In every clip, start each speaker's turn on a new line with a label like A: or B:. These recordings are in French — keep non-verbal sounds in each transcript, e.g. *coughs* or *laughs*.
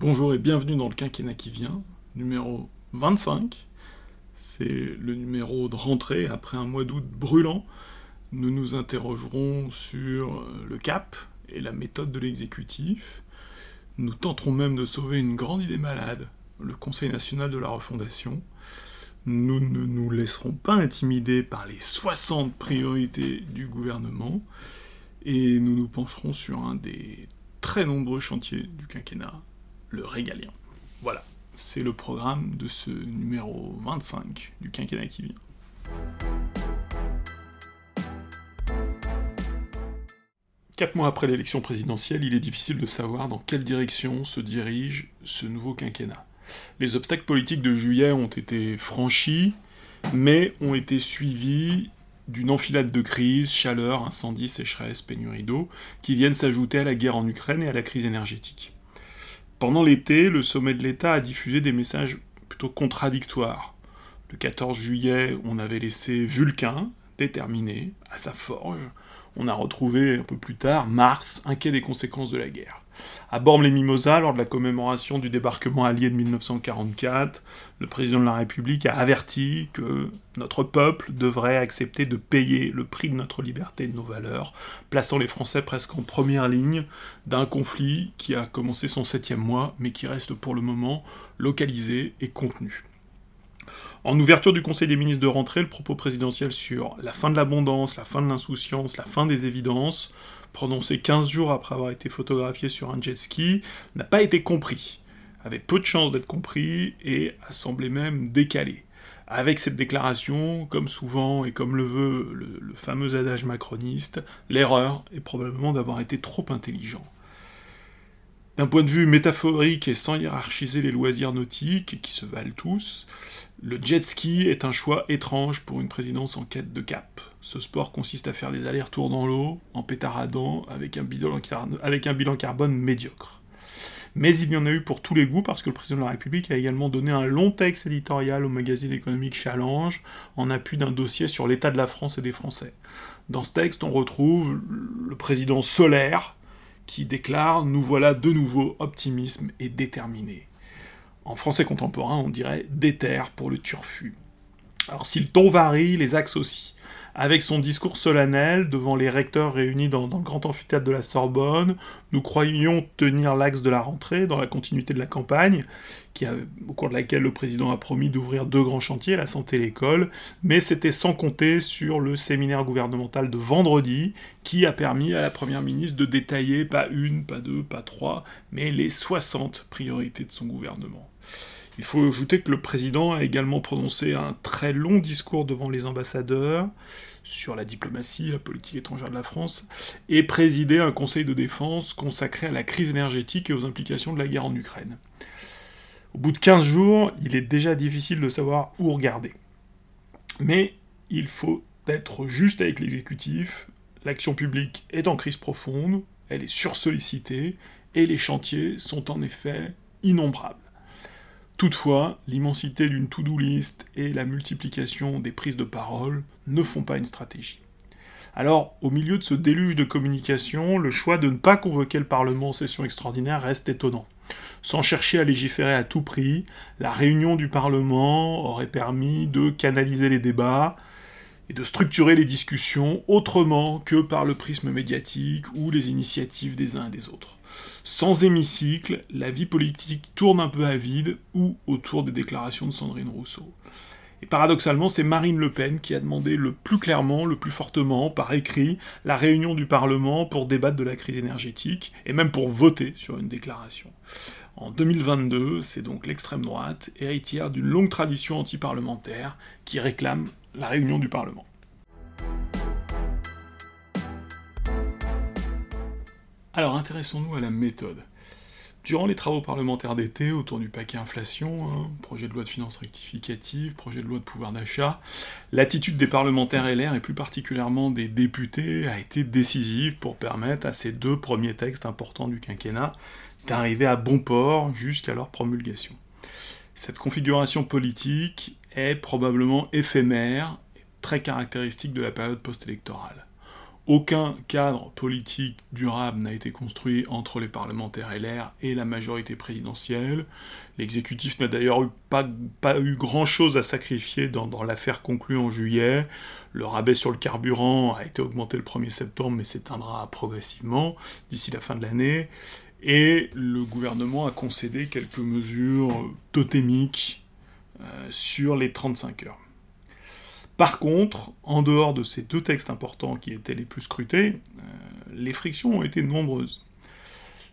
A: Bonjour et bienvenue dans le quinquennat qui vient, numéro 25. C'est le numéro de rentrée après un mois d'août brûlant. Nous nous interrogerons sur le cap et la méthode de l'exécutif. Nous tenterons même de sauver une grande idée malade, le Conseil national de la refondation. Nous ne nous laisserons pas intimider par les 60 priorités du gouvernement et nous nous pencherons sur un des très nombreux chantiers du quinquennat, le régalien. Voilà, c'est le programme de ce numéro 25 du quinquennat qui vient. Quatre mois après l'élection présidentielle, il est difficile de savoir dans quelle direction se dirige ce nouveau quinquennat. Les obstacles politiques de juillet ont été franchis, mais ont été suivis d'une enfilade de crises, chaleur, incendie, sécheresse, pénurie d'eau, qui viennent s'ajouter à la guerre en Ukraine et à la crise énergétique. Pendant l'été, le sommet de l'État a diffusé des messages plutôt contradictoires. Le 14 juillet, on avait laissé Vulcain, déterminé, à sa forge. On a retrouvé un peu plus tard Mars, inquiet des conséquences de la guerre. À Bormes-les-Mimosas, lors de la commémoration du débarquement allié de 1944, le président de la République a averti que notre peuple devrait accepter de payer le prix de notre liberté et de nos valeurs, plaçant les Français presque en première ligne d'un conflit qui a commencé son septième mois, mais qui reste pour le moment localisé et contenu. En ouverture du Conseil des ministres de rentrée, le propos présidentiel sur la fin de l'abondance, la fin de l'insouciance, la fin des évidences, prononcé 15 jours après avoir été photographié sur un jet ski, n'a pas été compris, avait peu de chances d'être compris et a semblé même décalé. Avec cette déclaration, comme souvent et comme le veut le, le fameux adage macroniste, l'erreur est probablement d'avoir été trop intelligent. D'un point de vue métaphorique et sans hiérarchiser les loisirs nautiques, qui se valent tous, le jet ski est un choix étrange pour une présidence en quête de cap. Ce sport consiste à faire des allers-retours dans l'eau, en pétaradant, avec un, bilan avec un bilan carbone médiocre. Mais il y en a eu pour tous les goûts parce que le président de la République a également donné un long texte éditorial au magazine économique Challenge en appui d'un dossier sur l'état de la France et des Français. Dans ce texte, on retrouve le président solaire, qui déclare Nous voilà de nouveau optimisme et déterminé. En français contemporain, on dirait déter pour le turfu. Alors si le ton varie, les axes aussi avec son discours solennel devant les recteurs réunis dans, le grand amphithéâtre de la Sorbonne, nous croyions tenir l'axe de la rentrée dans la continuité de la campagne, au cours de laquelle le président a promis d'ouvrir deux grands chantiers, la santé et l'école, mais c'était sans compter sur le séminaire gouvernemental de vendredi, qui a permis à la Première ministre de détailler pas une, pas deux, pas trois, mais les 60 priorités de son gouvernement. Il faut ajouter que le président a également prononcé un très long discours devant les ambassadeurs sur la diplomatie, la politique étrangère de la France, et présidé un conseil de défense consacré à la crise énergétique et aux implications de la guerre en Ukraine. Au bout de 15 jours, il est déjà difficile de savoir où regarder. Mais il faut être juste avec l'exécutif, l'action publique est en crise profonde, elle est sursollicitée, et les chantiers sont en effet innombrables. Toutefois, l'immensité d'une to-do list et la multiplication des prises de parole ne font pas une stratégie. Alors, au milieu de ce déluge de communication, le choix de ne pas convoquer le Parlement en session extraordinaire reste étonnant. Sans chercher à légiférer à tout prix, la réunion du Parlement aurait permis de canaliser les débats et de structurer les discussions autrement que par le prisme médiatique ou les initiatives des uns et des autres. Sans hémicycle, la vie politique tourne un peu à vide ou autour des déclarations de Sandrine Rousseau. Et paradoxalement, c'est Marine Le Pen qui a demandé le plus clairement, le plus fortement, par écrit, la réunion du Parlement pour débattre de la crise énergétique, et même pour voter sur une déclaration. En 2022, c'est donc l'extrême droite, héritière d'une longue tradition antiparlementaire, qui réclame la réunion du Parlement. Alors intéressons-nous à la méthode. Durant les travaux parlementaires d'été autour du paquet inflation, hein, projet de loi de finances rectificative, projet de loi de pouvoir d'achat, l'attitude des parlementaires LR et plus particulièrement des députés a été décisive pour permettre à ces deux premiers textes importants du quinquennat d'arriver à bon port jusqu'à leur promulgation. Cette configuration politique est probablement éphémère très caractéristique de la période post-électorale. aucun cadre politique durable n'a été construit entre les parlementaires LR et la majorité présidentielle. L'exécutif n'a d'ailleurs pas, eu grand-chose à sacrifier dans, dans l'affaire conclue en juillet. Le rabais sur le carburant a été augmenté le 1er septembre, mais s'éteindra progressivement d'ici la fin de l'année. Et le gouvernement a concédé quelques mesures totémiques sur les 35 heures. Par contre, en dehors de ces deux textes importants qui étaient les plus scrutés, euh, les frictions ont été nombreuses.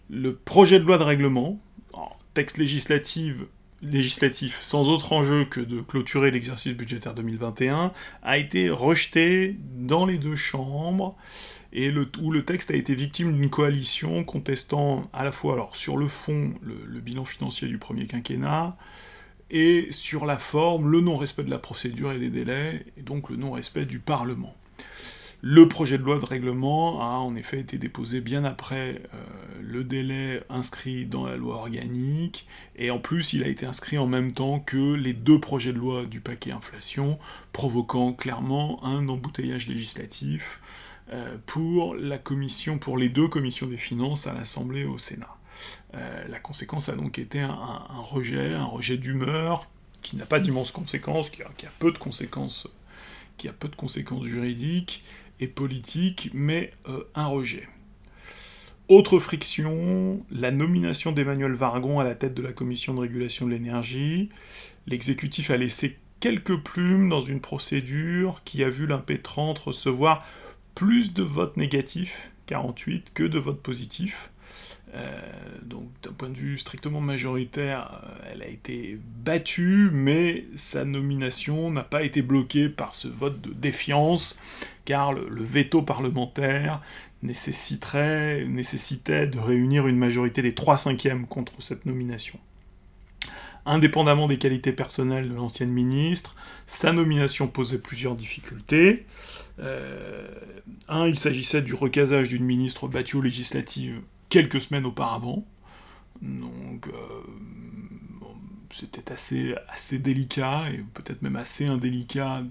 A: Le projet de loi de règlement, texte législatif, sans autre enjeu que de clôturer l'exercice budgétaire 2021, a été rejeté dans les deux chambres, et le, où le texte a été victime d'une coalition contestant à la fois sur le fond le bilan financier du premier quinquennat, et sur la forme, le non-respect de la procédure et des délais, et donc le non-respect du Parlement. Le projet de loi de règlement a en effet été déposé bien après euh, le délai inscrit dans la loi organique, et en plus il a été inscrit en même temps que les deux projets de loi du paquet inflation, provoquant clairement un embouteillage législatif euh, pour la commission, pour les deux commissions des finances à l'Assemblée et au Sénat. Euh, la conséquence a donc été un, rejet, un rejet d'humeur qui n'a pas d'immenses conséquences, qui a, peu de conséquences, juridiques et politiques, mais euh, un rejet. Autre friction, la nomination d'Emmanuel Vargon à la tête de la commission de régulation de l'énergie. L'exécutif a laissé quelques plumes dans une procédure qui a vu l'impétrante recevoir plus de votes négatifs, 48, que de votes positifs. Euh, donc d'un point de vue strictement majoritaire, euh, elle a été battue, mais sa nomination n'a pas été bloquée par ce vote de défiance, car le, veto parlementaire nécessiterait, nécessitait de réunir une majorité des 3 cinquièmes contre cette nomination. Indépendamment des qualités personnelles de l'ancienne ministre, sa nomination posait plusieurs difficultés. Euh, un, il s'agissait du recasage d'une ministre battue aux législatives quelques semaines auparavant. Donc euh, c'était assez, assez délicat et peut-être même assez indélicat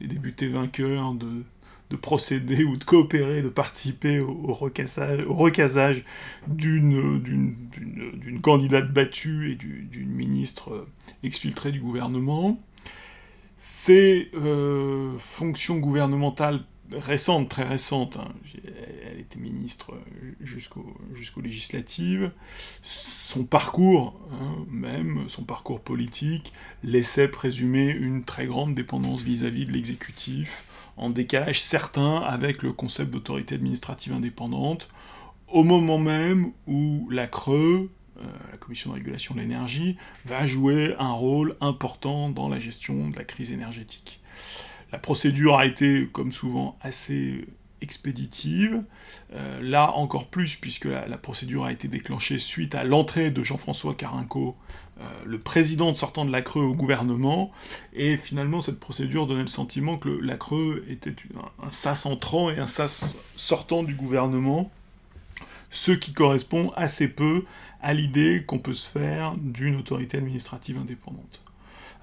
A: de, débuter vainqueur, de, de, procéder ou de coopérer, de participer au, recasage, au recasage d'une, d'une, candidate battue et d'une ministre exfiltrée du gouvernement. Ces euh, fonctions gouvernementales récente, très récente. Hein. Elle était ministre jusqu'aux législatives. Son parcours, hein, même, son parcours politique, laissait présumer une très grande dépendance vis-à-vis de l'exécutif, en décalage certain avec le concept d'autorité administrative indépendante, au moment même où la Creux, euh, la Commission de régulation de l'énergie, va jouer un rôle important dans la gestion de la crise énergétique. La procédure a été, comme souvent, assez expéditive. Euh, là, encore plus, puisque la, procédure a été déclenchée suite à l'entrée de Jean-François Carinco, euh, le président sortant de la Creux au gouvernement, et finalement, cette procédure donnait le sentiment que la Creux était un, sas entrant et un sas sortant du gouvernement, ce qui correspond assez peu à l'idée qu'on peut se faire d'une autorité administrative indépendante.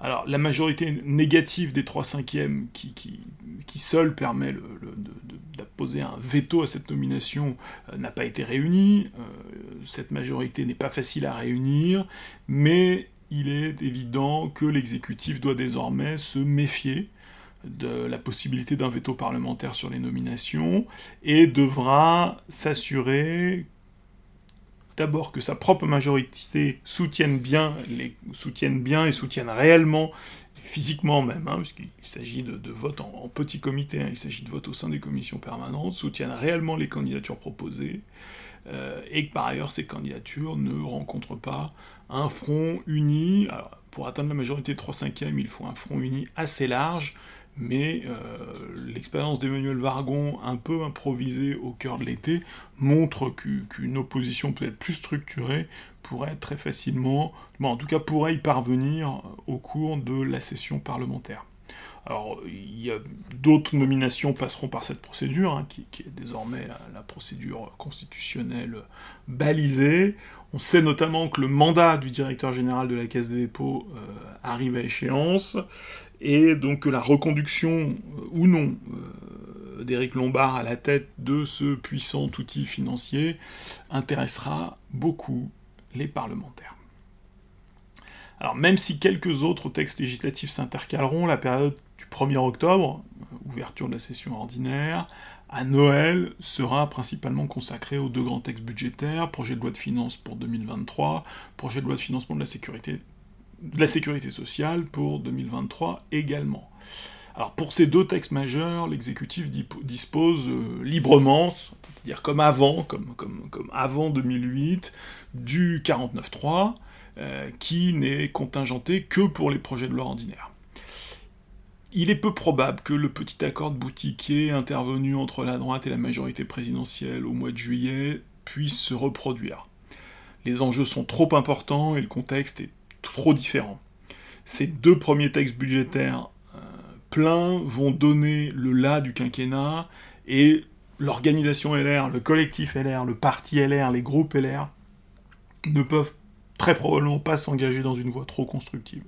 A: Alors, la majorité négative des 3 cinquièmes, qui, qui, qui seule permet d'apposer un veto à cette nomination, euh, n'a pas été réunie. Euh, cette majorité n'est pas facile à réunir, mais il est évident que l'exécutif doit désormais se méfier de la possibilité d'un veto parlementaire sur les nominations et devra s'assurer d'abord que sa propre majorité soutienne bien, les, bien et soutienne réellement, physiquement même, hein, puisqu'il s'agit de, de, vote en, petit comité, hein, il s'agit de vote au sein des commissions permanentes, soutienne réellement les candidatures proposées, euh, et que par ailleurs ces candidatures ne rencontrent pas un front uni. Alors, pour atteindre la majorité de 3 cinquièmes, il faut un front uni assez large, mais euh, l'expérience d'Emmanuel Vargon, un peu improvisée au cœur de l'été, montre qu'une opposition peut-être plus structurée pourrait très facilement, en tout cas pourrait y parvenir au cours de la session parlementaire. Alors, d'autres nominations passeront par cette procédure, hein, qui, est désormais la, procédure constitutionnelle balisée. On sait notamment que le mandat du directeur général de la Caisse des dépôts euh, arrive à échéance et donc la reconduction euh, ou non euh, d'Éric Lombard à la tête de ce puissant outil financier intéressera beaucoup les parlementaires. Alors même si quelques autres textes législatifs s'intercaleront, la période du 1er octobre, ouverture de la session ordinaire, à Noël sera principalement consacrée aux deux grands textes budgétaires, projet de loi de finances pour 2023, projet de loi de financement de la sécurité, de la sécurité sociale pour 2023 également. Alors pour ces deux textes majeurs, l'exécutif dispose euh, librement, c'est-à-dire comme avant, comme, avant 2008, du 49.3, euh, qui n'est contingenté que pour les projets de loi ordinaires. Il est peu probable que le petit accord de boutiquier intervenu entre la droite et la majorité présidentielle au mois de juillet puisse se reproduire. Les enjeux sont trop importants et le contexte est trop différent. Ces deux premiers textes budgétaires euh, pleins vont donner le là du quinquennat et l'organisation LR, le collectif LR, le parti LR, les groupes LR ne peuvent très probablement pas s'engager dans une voie trop constructive.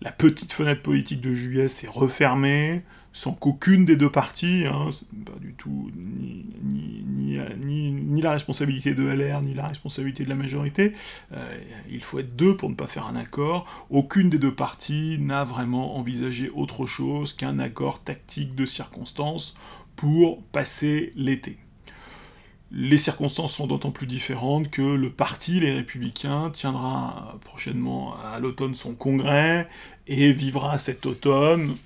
A: La petite fenêtre politique de juillet s'est refermée, sans qu'aucune des deux parties, hein, pas du tout ni, la responsabilité de LR, ni la responsabilité de la majorité, euh, il faut être deux pour ne pas faire un accord, aucune des deux parties n'a vraiment envisagé autre chose qu'un accord tactique de circonstances pour passer l'été. Les circonstances sont d'autant plus différentes que le parti, les Républicains, tiendra prochainement à l'automne son congrès et vivra cet automne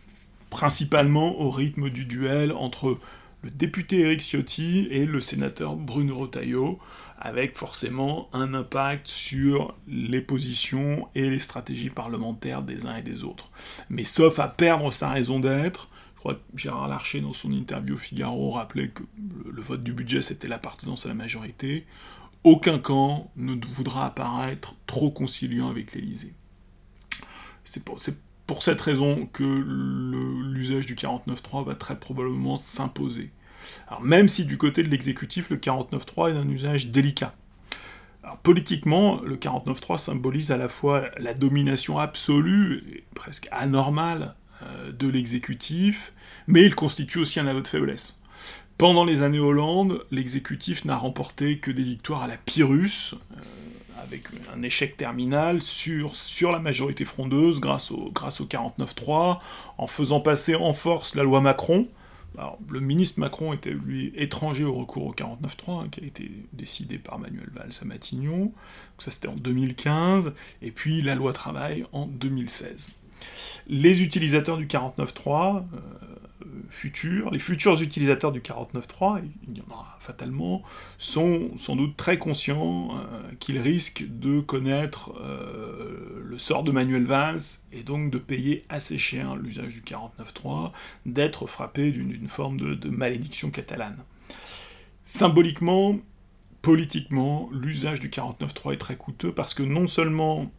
A: principalement au rythme du duel entre le député Éric Ciotti et le sénateur Bruno Retailleau, avec forcément un impact sur les positions et les stratégies parlementaires des uns et des autres. Mais sauf à perdre sa raison d'être, crois que Gérard Larcher, dans son interview au Figaro, rappelait que le, vote du budget, c'était l'appartenance à la majorité. Aucun camp ne voudra apparaître trop conciliant avec l'Élysée. Pour, cette raison que l'usage du 49.3 va très probablement s'imposer. Alors même si du côté de l'exécutif, le 49.3 est un usage délicat. Alors, politiquement, le 49.3 symbolise à la fois la domination absolue, et presque anormale, euh, de l'exécutif, mais il constitue aussi un aveu de faiblesse. Pendant les années Hollande, l'exécutif n'a remporté que des victoires à la Pyrrhus, euh, avec un échec terminal sur, sur la majorité frondeuse grâce au, grâce au 49-3, en faisant passer en force la loi Macron. le ministre Macron était, lui, étranger au recours au 49-3, hein, qui a été décidé par Manuel Valls à Matignon. ça, c'était en 2015. Et puis la loi travail en 2016 les utilisateurs du 49.3 euh, futurs, les futurs utilisateurs du 49.3, il y en aura fatalement, sont sans doute très conscients euh, qu'ils risquent de connaître euh, le sort de Manuel Valls et donc de payer assez cher l'usage du 49.3, d'être frappés d'une forme de, malédiction catalane. Symboliquement, politiquement, l'usage du 49.3 est très coûteux parce que non seulement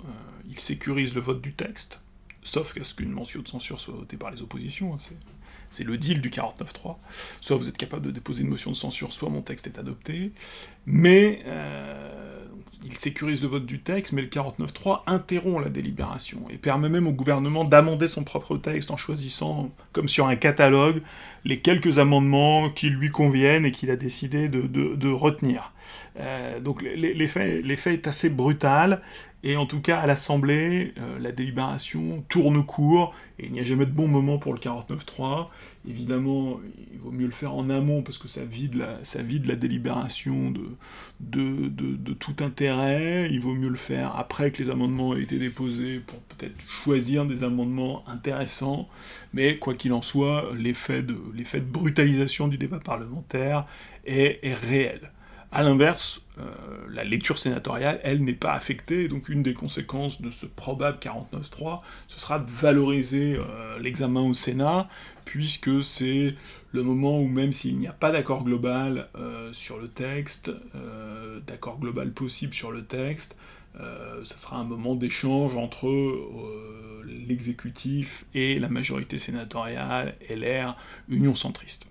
A: il sécurise le vote du texte, sauf qu'à ce qu'une mention de censure soit votée par les oppositions. Hein, c'est le deal du 49-3. Soit vous êtes capable de déposer une motion de censure, soit mon texte est adopté. Mais euh, il sécurise le vote du texte, mais le 49-3 interrompt la délibération et permet même au gouvernement d'amender son propre texte en choisissant, comme sur un catalogue, les quelques amendements qui lui conviennent et qu'il a décidé de, retenir. Euh, donc l'effet est assez brutal, et en tout cas, à l'Assemblée, euh, la délibération tourne court, et il n'y a jamais de bon moment pour le 49-3. Évidemment, il vaut mieux le faire en amont, parce que ça vide la, ça vide la délibération de, de, de, tout intérêt. Il vaut mieux le faire après que les amendements aient été déposés, pour peut-être choisir des amendements intéressants. Mais quoi qu'il en soit, l'effet de, de brutalisation du débat parlementaire est, est réel. A l'inverse, euh, la lecture sénatoriale, elle, n'est pas affectée, donc une des conséquences de ce probable 49-3, ce sera de valoriser euh, l'examen au Sénat, puisque c'est le moment où même s'il n'y a pas d'accord global euh, sur le texte, d'accord global possible sur le texte, ce sera un moment d'échange entre l'exécutif et la majorité sénatoriale, LR, Union centriste.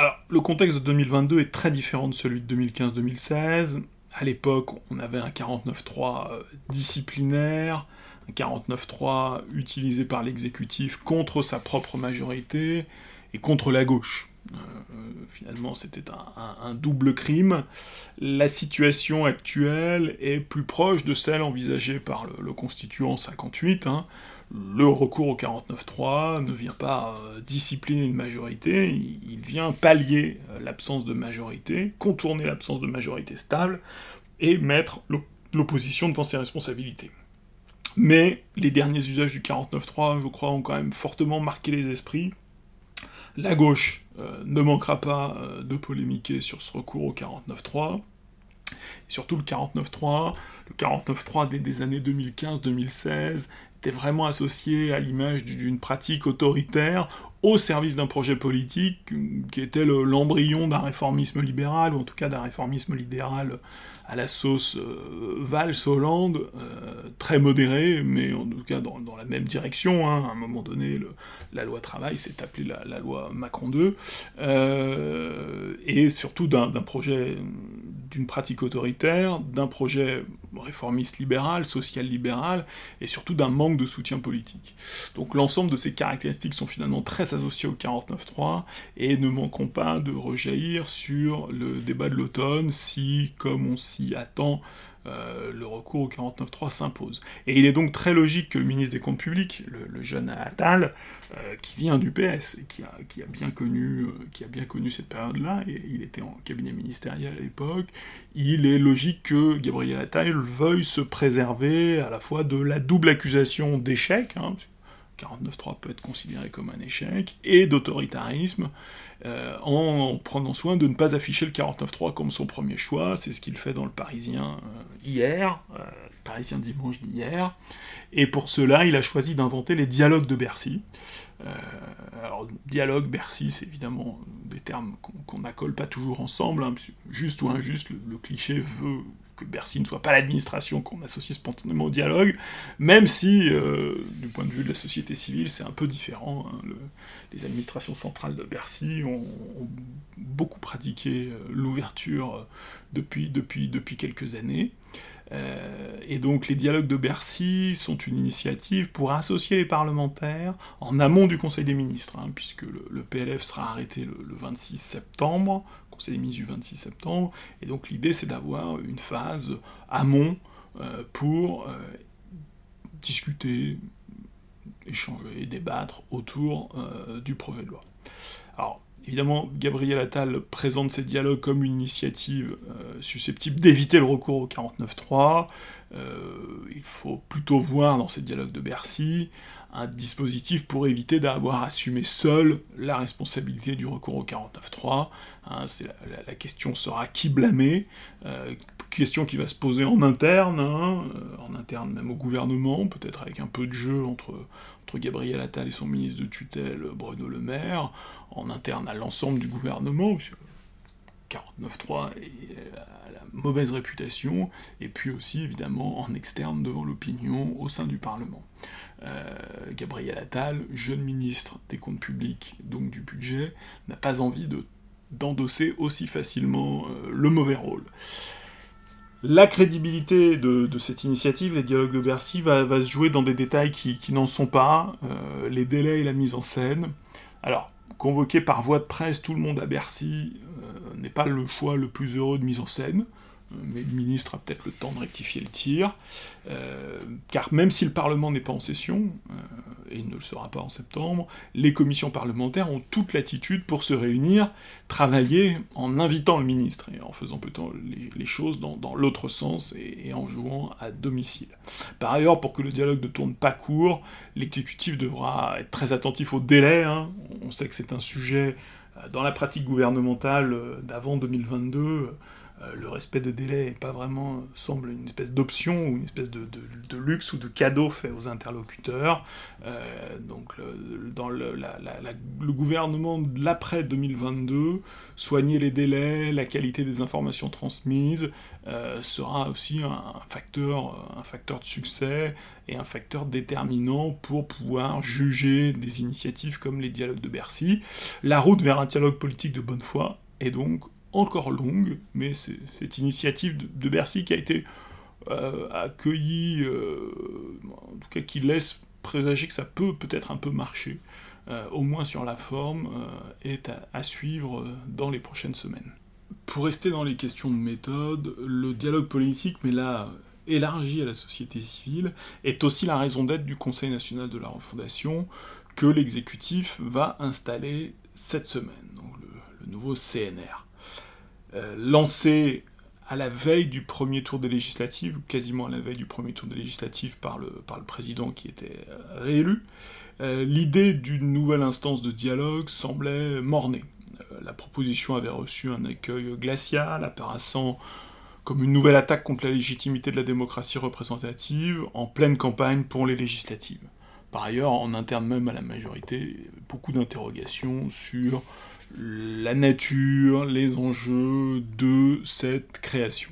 A: Alors, le contexte de 2022 est très différent de celui de 2015-2016. À l'époque, on avait un 49.3 euh, disciplinaire, un 49.3 utilisé par l'exécutif contre sa propre majorité, et contre la gauche. finalement, c'était un, double crime. La situation actuelle est plus proche de celle envisagée par le, constituant 58. Hein. Le recours au 49.3 ne vient pas discipliner une majorité, il, vient pallier l'absence de majorité, contourner l'absence de majorité stable, et mettre l'opposition devant ses responsabilités. Mais les derniers usages du 49.3, je crois, ont quand même fortement marqué les esprits. La gauche euh, ne manquera pas euh, de polémiquer sur ce recours au 49.3. Et surtout le 49.3, le 49.3 des, des années 2015-2016 était vraiment associé à l'image d'une pratique autoritaire au service d'un projet politique qui était l'embryon d'un réformisme libéral, ou en tout cas d'un réformisme libéral à la sauce euh, Valls-Hollande, euh, très modéré, mais en tout cas dans, la même direction. Hein. À un moment donné, la loi travail s'est appelée la, loi Macron 2, euh, et surtout d'un projet, d'une pratique autoritaire, d'un projet réformiste libéral, social libéral, et surtout d'un manque de soutien politique. Donc l'ensemble de ces caractéristiques sont finalement très associées au 49.3, et ne manqueront pas de rejaillir sur le débat de l'automne si, comme on s'y attend euh, le recours au 49.3 s'impose. Et il est donc très logique que le ministre des Comptes Publics, le, jeune Attal, euh, qui vient du PS et qui a, qui a, bien, connu, euh, qui a bien connu cette période-là, et il était en cabinet ministériel à l'époque, il est logique que Gabriel Attal veuille se préserver à la fois de la double accusation d'échec, hein, 49.3 peut être considéré comme un échec, et d'autoritarisme, euh, en prenant soin de ne pas afficher le 49.3 comme son premier choix, c'est ce qu'il fait dans le Parisien euh, hier, euh, Parisien dimanche d'hier, et pour cela il a choisi d'inventer les dialogues de Bercy. alors dialogue, Bercy, c'est évidemment des termes qu'on n'accole pas toujours ensemble, hein, juste ou injuste, le cliché veut que Bercy ne soit pas l'administration qu'on associe spontanément au dialogue, même si, euh, du point de vue de la société civile, c'est un peu différent. Hein. les administrations centrales de Bercy ont, beaucoup pratiqué euh, l'ouverture euh, depuis, depuis, depuis quelques années. Et donc les dialogues de Bercy sont une initiative pour associer les parlementaires en amont du Conseil des ministres, hein, puisque le, PLF sera arrêté le, le 26 septembre, c'est l'émission du 26 septembre, et donc l'idée c'est d'avoir une phase amont euh, pour euh, discuter, échanger, débattre autour euh, du projet de loi. Alors, évidemment, Gabriel Attal présente ces dialogues comme une initiative susceptible d'éviter le recours au 49.3. il faut plutôt voir dans ces dialogues de Bercy un dispositif pour éviter d'avoir assumé seul la responsabilité du recours au 49.3. Hein, la, question sera qui blâmer, euh, question qui va se poser en interne, hein, euh, en interne même au gouvernement, peut-être avec un peu de jeu entre, Gabriel Attal et son ministre de tutelle Bruno Le Maire, en interne à l'ensemble du gouvernement, 49.3 a la mauvaise réputation, et puis aussi évidemment en externe devant l'opinion au sein du Parlement. Euh, Gabriel Attal, jeune ministre des comptes publics, donc du budget, n'a pas envie de, d'endosser aussi facilement euh, le mauvais rôle. La crédibilité de, cette initiative, les dialogues de Bercy, va, se jouer dans des détails qui, n'en sont pas, euh, les délais et la mise en scène. Alors, convoquer par voie de presse tout le monde à Bercy n'est pas le choix le plus heureux de mise en scène mais le ministre a peut-être le temps de rectifier le tir, euh, car même si le Parlement n'est pas en session, euh, et il ne le sera pas en septembre, les commissions parlementaires ont toute l'attitude pour se réunir, travailler en invitant le ministre, et en faisant plutôt les, choses dans, l'autre sens, et, en jouant à domicile. Par ailleurs, pour que le dialogue ne tourne pas court, l'exécutif devra être très attentif au délai, hein. on sait que c'est un sujet euh, dans la pratique gouvernementale d'avant 2022, euh, le respect de délai pas vraiment, semble une espèce d'option ou une espèce de, luxe ou de cadeau fait aux interlocuteurs. Euh, donc dans le, gouvernement de l'après 2022, soigner les délais, la qualité des informations transmises euh, sera aussi un, facteur, un facteur de succès et un facteur déterminant pour pouvoir juger des initiatives comme les dialogues de Bercy. La route vers un dialogue politique de bonne foi est donc encore longue, mais c'est cette initiative de, Bercy qui a été euh, accueillie, euh, en tout cas qui laisse présager que ça peut peut-être un peu marcher, au moins sur la forme, est à, suivre dans les prochaines semaines. Pour rester dans les questions de méthode, le dialogue politique, mais là élargi à la société civile, est aussi la raison d'être du Conseil national de la refondation que l'exécutif va installer cette semaine, donc le, nouveau CNR. Lancé à la veille du premier tour des législatives, ou quasiment à la veille du premier tour des législatives par le, par le président qui était euh, réélu, euh, l'idée d'une nouvelle instance de dialogue semblait mornée. Euh, la proposition avait reçu un accueil glacial, apparaissant comme une nouvelle attaque contre la légitimité de la démocratie représentative en pleine campagne pour les législatives. Par ailleurs, en interne même à la majorité, beaucoup d'interrogations sur la nature, les enjeux de cette création.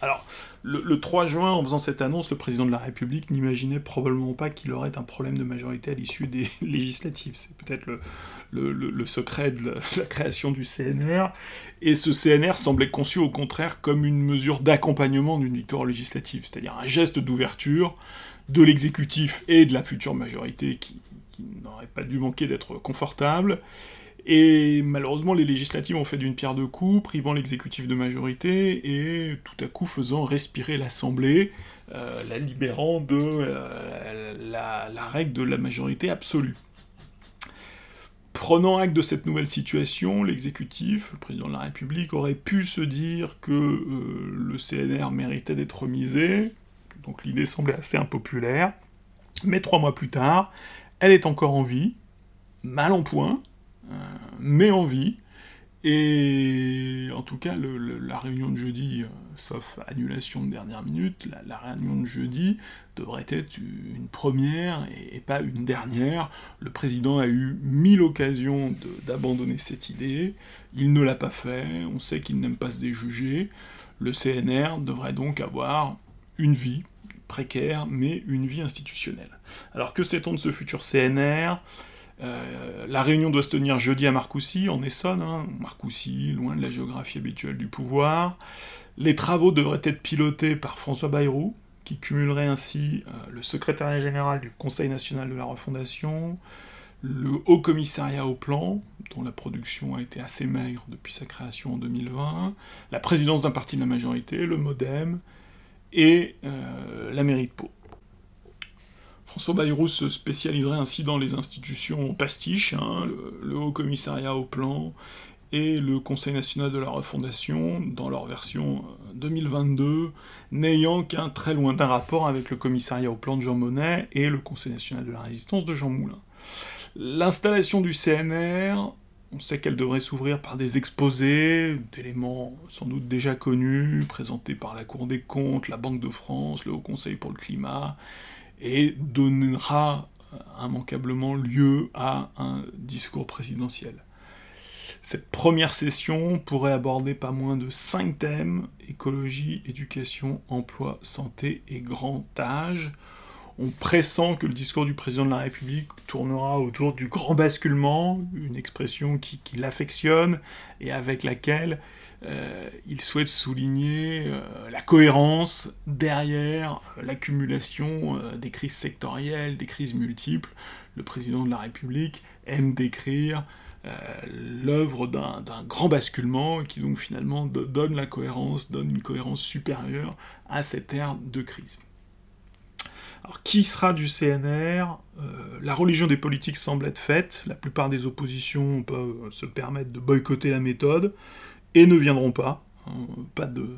A: Alors, le, 3 juin, en faisant cette annonce, le président de la République n'imaginait probablement pas qu'il aurait un problème de majorité à l'issue des *laughs* législatives. C'est peut-être le, secret *laughs* de la, création du CNR. Et ce CNR semblait conçu au contraire comme une mesure d'accompagnement d'une victoire législative, c'est-à-dire un geste d'ouverture de l'exécutif et de la future majorité qui n'aurait pas dû manquer d'être confortable et malheureusement, les législatives ont fait d'une pierre deux coups, privant l'exécutif de majorité et tout à coup faisant respirer l'Assemblée, euh, la libérant de euh, la, règle de la majorité absolue. Prenant acte de cette nouvelle situation, l'exécutif, le président de la République, aurait pu se dire que euh, le CNR méritait d'être remisé, donc l'idée semblait assez impopulaire, mais trois mois plus tard, elle est encore en vie, mal en point, mais en vie. Et en tout cas, la réunion de jeudi, euh, sauf annulation de dernière minute, la, réunion de jeudi devrait être une première et, pas une dernière. Le président a eu mille occasions d'abandonner cette idée, il ne l'a pas fait, on sait qu'il n'aime pas se déjuger. Le CNR devrait donc avoir une vie précaire, mais une vie institutionnelle. Alors que sait-on de ce futur CNR euh, la réunion doit se tenir jeudi à Marcoussis, en Essonne, hein. Marcoussis, loin de la géographie habituelle du pouvoir. Les travaux devraient être pilotés par François Bayrou, qui cumulerait ainsi euh, le secrétariat général du Conseil national de la refondation, le Haut Commissariat au Plan, dont la production a été assez maigre depuis sa création en 2020, la présidence d'un parti de la majorité, le MoDem, et euh, la mairie de Pau. François Bayrou se spécialiserait ainsi dans les institutions pastiches, hein, le, Haut Commissariat au Plan et le Conseil national de la refondation, dans leur version 2022, euh, n'ayant qu'un très lointain rapport avec le Commissariat au Plan de Jean Monnet et le Conseil national de la résistance de Jean Moulin. L'installation du CNR, on sait qu'elle devrait s'ouvrir par des exposés d'éléments sans doute déjà connus, présentés par la Cour des comptes, la Banque de France, le Haut Conseil pour le climat, et donnera immanquablement lieu à un discours présidentiel. Cette première session pourrait aborder pas moins de cinq thèmes écologie, éducation, emploi, santé et grand âge. On pressent que le discours du président de la République tournera autour du grand basculement, une expression qui, qui l'affectionne et avec laquelle euh, il souhaite souligner euh, la cohérence derrière euh, l'accumulation des crises sectorielles, des crises multiples. Le président de la République aime décrire l'œuvre d'un grand basculement qui donc finalement donne la cohérence, donne une cohérence supérieure à cette ère de crise. Alors qui sera du CNR La religion des politiques semble être faite, la plupart des oppositions peuvent se permettre de boycotter la méthode, et ne viendront pas. Hein, pas de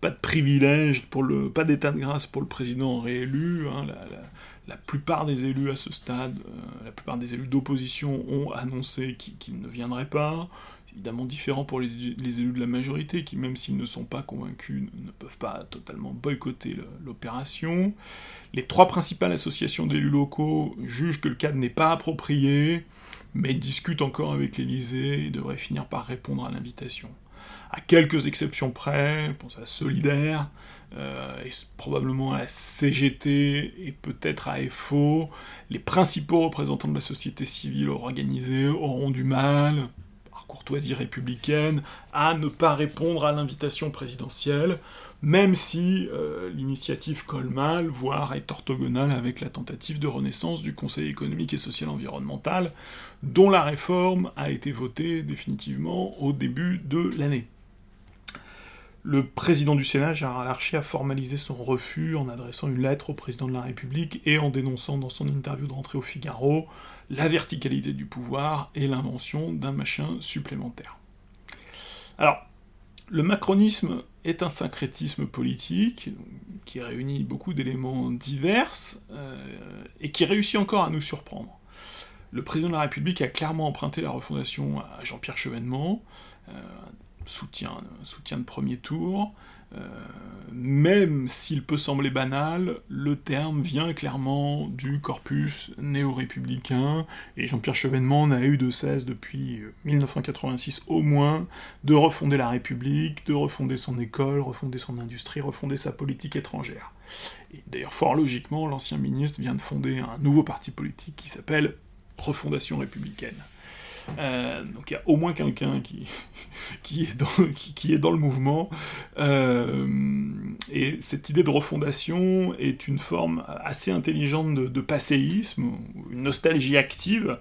A: pas de privilège, pour le, pas d'état de grâce pour le président réélu. Hein, la, plupart des élus à ce stade, euh, la plupart des élus d'opposition ont annoncé qu'ils ne viendraient pas. évidemment différent pour les, élus de la majorité, qui même s'ils ne sont pas convaincus, ne, peuvent pas totalement boycotter l'opération. Les trois principales associations d'élus locaux jugent que le cadre n'est pas approprié, mais discutent encore avec l'Élysée et devraient finir par répondre à l'invitation à quelques exceptions près, je pense à Solidaire, euh, et probablement à la CGT et peut-être à FO, les principaux représentants de la société civile organisée auront du mal, par courtoisie républicaine, à ne pas répondre à l'invitation présidentielle, même si euh, l'initiative colle mal, voire est orthogonale avec la tentative de renaissance du Conseil économique et social environnemental, dont la réforme a été votée définitivement au début de l'année. Le président du Sénat, Gérard Larcher, a formalisé son refus en adressant une lettre au président de la République et en dénonçant dans son interview de rentrée au Figaro la verticalité du pouvoir et l'invention d'un machin supplémentaire. Alors, le macronisme est un syncrétisme politique qui réunit beaucoup d'éléments divers euh, et qui réussit encore à nous surprendre. Le président de la République a clairement emprunté la refondation à Jean-Pierre Chevènement, euh, soutien, soutien de premier tour, euh, même s'il peut sembler banal, le terme vient clairement du corpus néo-républicain, et Jean-Pierre Chevènement n'a eu de cesse depuis 1986 au moins de refonder la République, de refonder son école, refonder son industrie, refonder sa politique étrangère. Et d'ailleurs, fort logiquement, l'ancien ministre vient de fonder un nouveau parti politique qui s'appelle Refondation républicaine. Euh, donc il y a au moins quelqu'un *laughs* qui, qui, est dans, le mouvement. Euh, et cette idée de refondation est une forme assez intelligente de, passéisme, une nostalgie active,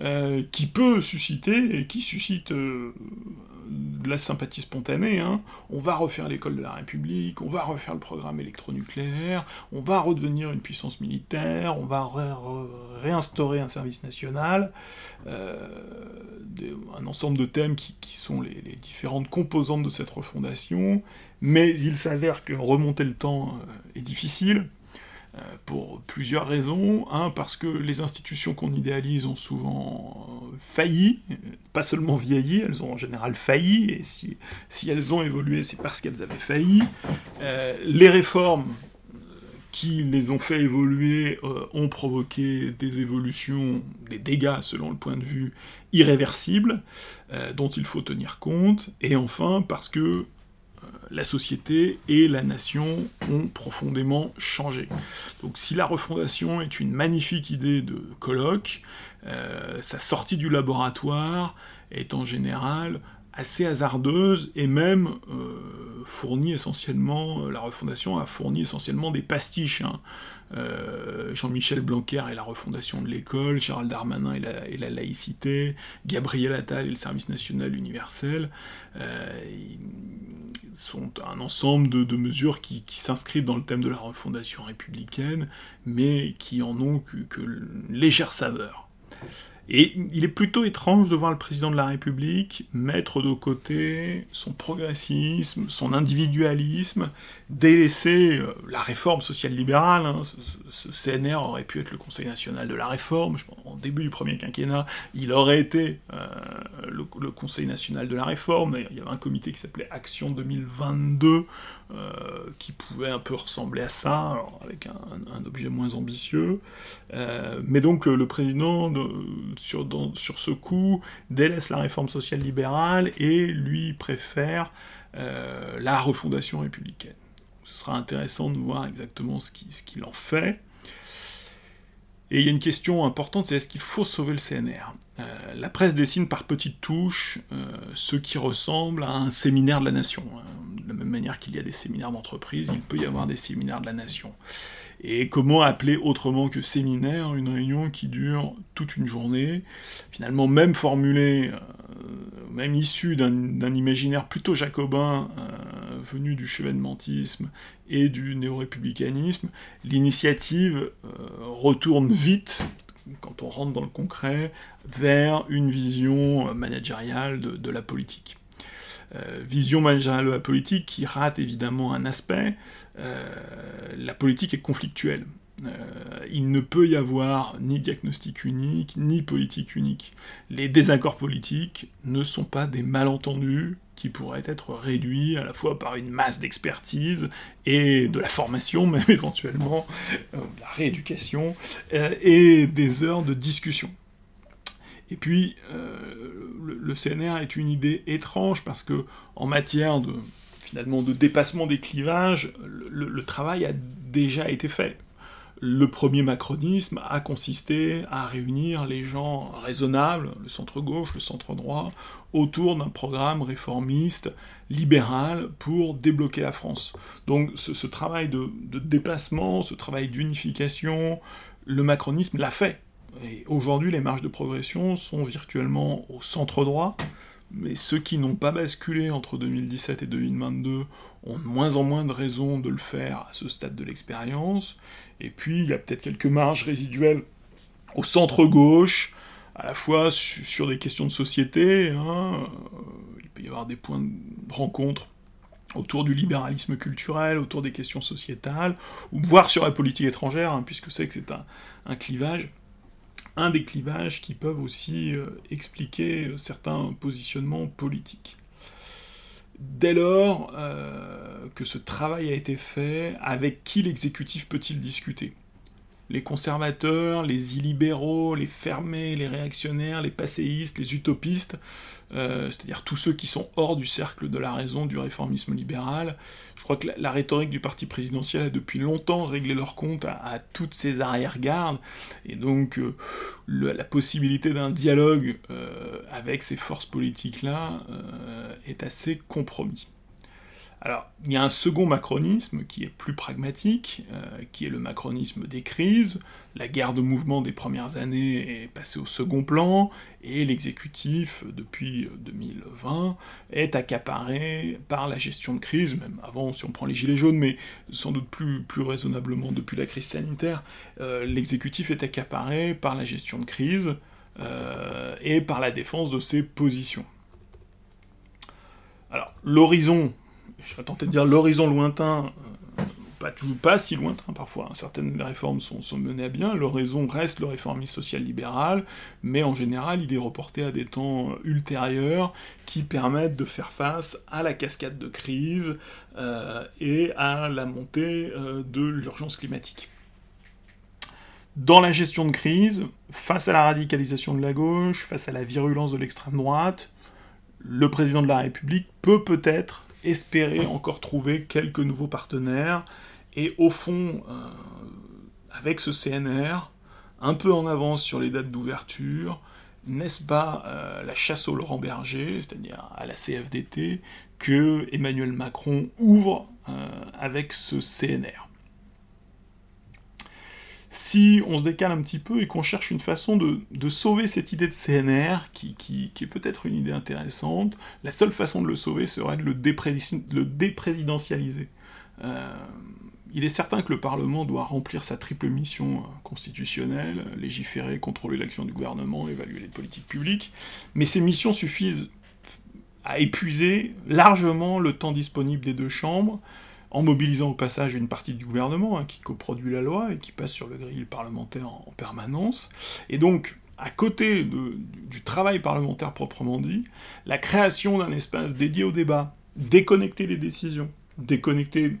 A: euh, qui peut susciter, et qui suscite de la sympathie spontanée, hein. on va refaire l'école de la République, on va refaire le programme électronucléaire, on va redevenir une puissance militaire, on va réinstaurer un service national, euh, un ensemble de thèmes qui, sont les, différentes composantes de cette refondation, mais il s'avère que remonter le temps euh, est difficile, pour plusieurs raisons. Un, parce que les institutions qu'on idéalise ont souvent euh, failli, pas seulement vieilli, elles ont en général failli, et si, elles ont évolué, c'est parce qu'elles avaient failli. Euh, les réformes qui les ont fait évoluer ont provoqué des évolutions, des dégâts selon le point de vue irréversibles, dont il faut tenir compte. Et enfin, parce que la société et la nation ont profondément changé. Donc si la refondation est une magnifique idée de colloque, euh, sa sortie du laboratoire est en général assez hasardeuse et même euh, fournit essentiellement, la refondation a fourni essentiellement des pastiches. Hein. Euh, Jean-Michel Blanquer et la refondation de l'école, Gérald Darmanin et la, laïcité, Gabriel Attal et le service national universel, euh, sont un ensemble de, mesures qui, s'inscrivent dans le thème de la refondation républicaine, mais qui en ont que, que légère saveur. Et il est plutôt étrange de voir le président de la République mettre de côté son progressisme, son individualisme, délaisser euh, la réforme sociale libérale. Hein. Ce, CNR aurait pu être le Conseil national de la réforme. En début du premier quinquennat, il aurait été euh, le, le, Conseil national de la réforme. Il y avait un comité qui s'appelait Action 2022 euh, qui pouvait un peu ressembler à ça, avec un, objet moins ambitieux. Euh, mais donc le, président, sur, sur, ce coup, délaisse la réforme sociale libérale et lui préfère euh, la refondation républicaine. Ce sera intéressant de voir exactement ce qu'il en fait. Et il y a une question importante, c'est est-ce qu'il faut sauver le CNR euh, La presse dessine par petites touches euh, ce qui ressemble à un séminaire de la nation. Hein. De la même manière qu'il y a des séminaires d'entreprise, il peut y avoir des séminaires de la nation. Et comment appeler autrement que séminaire une réunion qui dure toute une journée, finalement même formulée, euh, même issue d'un imaginaire plutôt jacobin euh, venu du chevènementisme et du néo-républicanisme, l'initiative euh, retourne vite, quand on rentre dans le concret, vers une vision managériale de la politique. Euh, vision managériale de la politique qui rate évidemment un aspect. Euh, la politique est conflictuelle. Euh, il ne peut y avoir ni diagnostic unique, ni politique unique. Les désaccords politiques ne sont pas des malentendus qui pourraient être réduits à la fois par une masse d'expertise et de la formation, même *laughs* éventuellement, la rééducation, et des heures de discussion. Et puis, euh, le, CNR est une idée étrange parce que, en matière de finalement de dépassement des clivages, le, travail a déjà été fait. Le premier macronisme a consisté à réunir les gens raisonnables, le centre-gauche, le centre-droit, autour d'un programme réformiste, libéral, pour débloquer la France. Donc ce, travail de, de, ce travail d'unification, le macronisme l'a fait. Et aujourd'hui, les marges de progression sont virtuellement au centre-droit, mais ceux qui n'ont pas basculé entre 2017 et 2022 ont de moins en moins de raisons de le faire à ce stade de l'expérience. Et puis, il y a peut-être quelques marges résiduelles au centre-gauche, à la fois sur des questions de société, hein, euh, il peut y avoir des points de rencontre autour du libéralisme culturel, autour des questions sociétales, ou voire sur la politique étrangère, hein, puisque c'est que c'est un clivage un des clivages qui peuvent aussi euh, expliquer euh, certains positionnements politiques. Dès lors euh, que ce travail a été fait, avec qui l'exécutif peut-il discuter? Les conservateurs, les illibéraux, les fermés, les réactionnaires, les passéistes, les utopistes euh, c'est-à-dire tous ceux qui sont hors du cercle de la raison du réformisme libéral. Je crois que la, rhétorique du parti présidentiel a depuis longtemps réglé leur compte à, toutes ces arrière-gardes, et donc euh, la possibilité d'un dialogue euh, avec ces forces politiques-là est assez compromis. Alors, il y a un second macronisme qui est plus pragmatique, euh, qui est le macronisme des crises. La guerre de mouvement des premières années est passée au second plan, et l'exécutif, depuis 2020, est accaparé par la gestion de crise, même avant si on prend les gilets jaunes, mais sans doute plus, plus raisonnablement depuis la crise sanitaire, euh, l'exécutif est accaparé par la gestion de crise euh, et par la défense de ses positions. Alors, l'horizon je tenter de dire l'horizon lointain, euh, pas, toujours, pas si lointain parfois, hein. certaines réformes sont, menées à bien, l'horizon reste le réformisme social-libéral, mais en général il est reporté à des temps ultérieurs qui permettent de faire face à la cascade de crise euh, et à la montée euh, de l'urgence climatique. Dans la gestion de crise, face à la radicalisation de la gauche, face à la virulence de l'extrême droite, le président de la République peut peut-être espérer encore trouver quelques nouveaux partenaires. Et au fond, euh, avec ce CNR, un peu en avance sur les dates d'ouverture, n'est-ce pas euh, la chasse au Laurent Berger, c'est-à-dire à la CFDT, que Emmanuel Macron ouvre euh, avec ce CNR si on se décale un petit peu et qu'on cherche une façon de, sauver cette idée de CNR, qui, est peut-être une idée intéressante, la seule façon de le sauver serait de le, déprésidentialiser. Euh, il est certain que le Parlement doit remplir sa triple mission euh, constitutionnelle, légiférer, contrôler l'action du gouvernement, évaluer les politiques publiques, mais ces missions suffisent à épuiser largement le temps disponible des deux chambres, en mobilisant au passage une partie du gouvernement hein, qui coproduit la loi et qui passe sur le grill parlementaire en, permanence. Et donc, à côté du, travail parlementaire proprement dit, la création d'un espace dédié au débat, déconnecter les décisions, déconnecter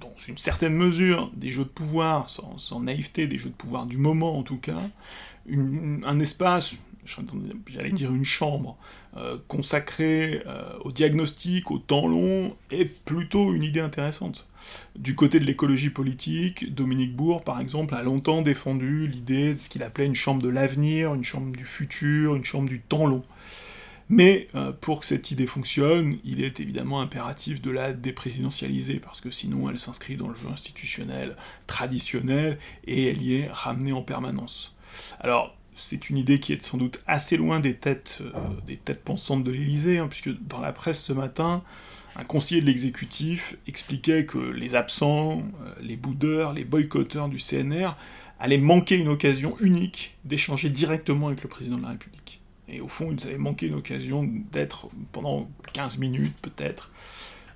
A: dans une certaine mesure des jeux de pouvoir, sans, naïveté, des jeux de pouvoir du moment en tout cas, un espace j'allais dire une chambre, euh, consacrée euh, au diagnostic, au temps long, est plutôt une idée intéressante. Du côté de l'écologie politique, Dominique Bourg, par exemple, a longtemps défendu l'idée de ce qu'il appelait une chambre de l'avenir, une chambre du futur, une chambre du temps long. Mais euh, pour que cette idée fonctionne, il est évidemment impératif de la déprésidentialiser, parce que sinon elle s'inscrit dans le jeu institutionnel traditionnel et elle y est ramenée en permanence. Alors, c'est une idée qui est sans doute assez loin des têtes, euh, des têtes pensantes de l'Élysée, hein, puisque dans la presse ce matin, un conseiller de l'exécutif expliquait que les absents, euh, les boudeurs, les boycotteurs du CNR allaient manquer une occasion unique d'échanger directement avec le président de la République. Et au fond, ils avaient manqué une occasion d'être, pendant 15 minutes peut-être,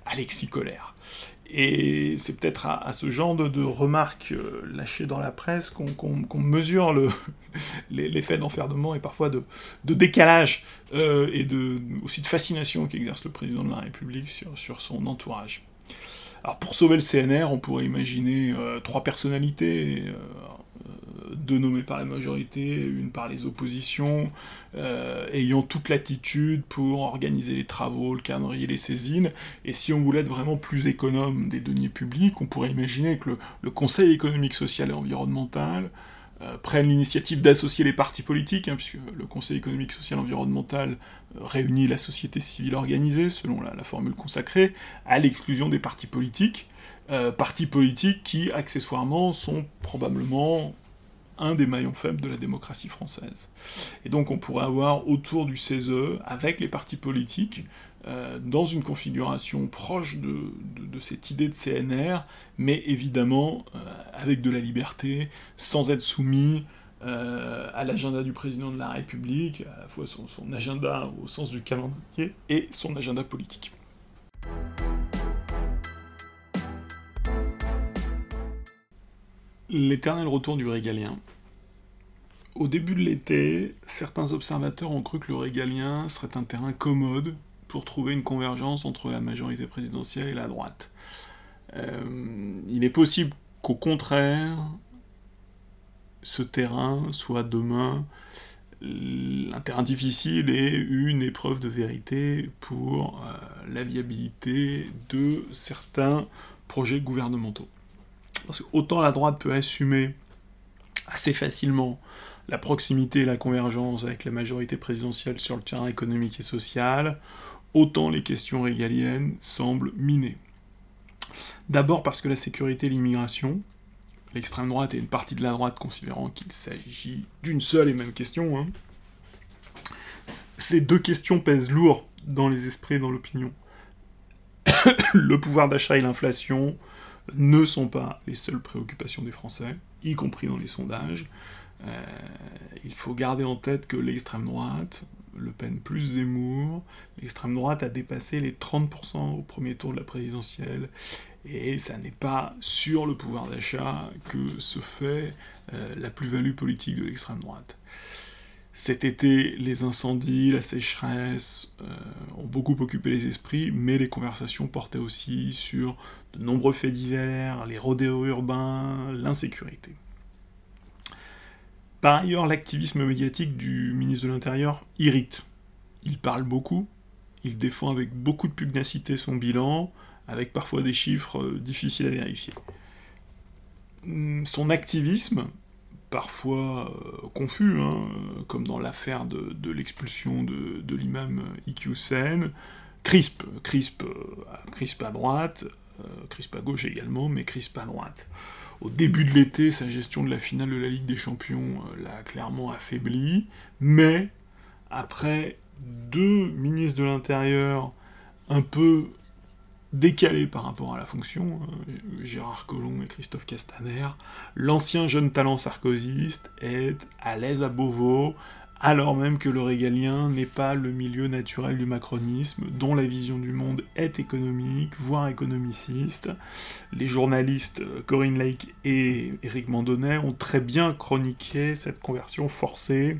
A: Alexis Colère. Et c'est peut-être à, ce genre de, remarques euh, lâchées dans la presse qu'on mesure *laughs* l'effet d'enfermement et parfois de, décalage euh, et aussi de fascination qu'exerce le président de la République sur, son entourage. Alors pour sauver le CNR, on pourrait imaginer euh, trois personnalités deux nommées par la majorité, une par les oppositions, euh, ayant toute l'attitude pour organiser les travaux, le calendrier, les saisines. Et si on voulait être vraiment plus économe des deniers publics, on pourrait imaginer que le, Conseil économique, social et environnemental euh, prenne l'initiative d'associer les partis politiques, hein, puisque le Conseil économique, social et environnemental euh, réunit la société civile organisée, selon la, formule consacrée, à l'exclusion des partis politiques. partis politiques qui, accessoirement, sont probablement un des maillons faibles de la démocratie française. Et donc on pourrait avoir autour du CESE, avec les partis politiques, euh, dans une configuration proche de, cette idée de CNR, mais évidemment euh, avec de la liberté, sans être soumis euh, à l'agenda du président de la République, à la fois son, son agenda au sens du calendrier et son agenda politique. L'éternel retour du régalien. Au début de l'été, certains observateurs ont cru que le régalien serait un terrain commode pour trouver une convergence entre la majorité présidentielle et la droite. Euh, il est possible qu'au contraire, ce terrain soit demain un terrain difficile et une épreuve de vérité pour euh, la viabilité de certains projets gouvernementaux. Parce que autant la droite peut assumer assez facilement la proximité et la convergence avec la majorité présidentielle sur le terrain économique et social, autant les questions régaliennes semblent minées. D'abord parce que la sécurité et l'immigration, l'extrême droite et une partie de la droite considérant qu'il s'agit d'une seule et même question, hein, ces deux questions pèsent lourd dans les esprits et dans l'opinion. *coughs* le pouvoir d'achat et l'inflation ne sont pas les seules préoccupations des Français, y compris dans les sondages. Euh, il faut garder en tête que l'extrême droite, Le Pen plus Zemmour, l'extrême droite a dépassé les 30% au premier tour de la présidentielle, et ça n'est pas sur le pouvoir d'achat que se fait euh, la plus-value politique de l'extrême droite. Cet été, les incendies, la sécheresse euh, ont beaucoup occupé les esprits, mais les conversations portaient aussi sur de nombreux faits divers, les rodéos urbains, l'insécurité. Par ailleurs, l'activisme médiatique du ministre de l'Intérieur irrite. Il parle beaucoup, il défend avec beaucoup de pugnacité son bilan, avec parfois des chiffres euh, difficiles à vérifier. Hum, son activisme, parfois euh, confus, hein, comme dans l'affaire de, l'expulsion de, l'imam Iqiyoussen, crispe, crispe, euh, crispe à droite, euh, crispe à gauche également, mais crispe à droite. Au début de l'été, sa gestion de la finale de la Ligue des Champions l'a clairement affaibli, mais après deux ministres de l'Intérieur un peu décalé par rapport à la fonction, hein, Gérard Collomb et Christophe Castaner, l'ancien jeune talent sarkozyste est à l'aise à Beauvau, alors même que le régalien n'est pas le milieu naturel du macronisme, dont la vision du monde est économique, voire économiciste. Les journalistes euh, Corinne Lake et Éric Mandonnet ont très bien chroniqué cette conversion forcée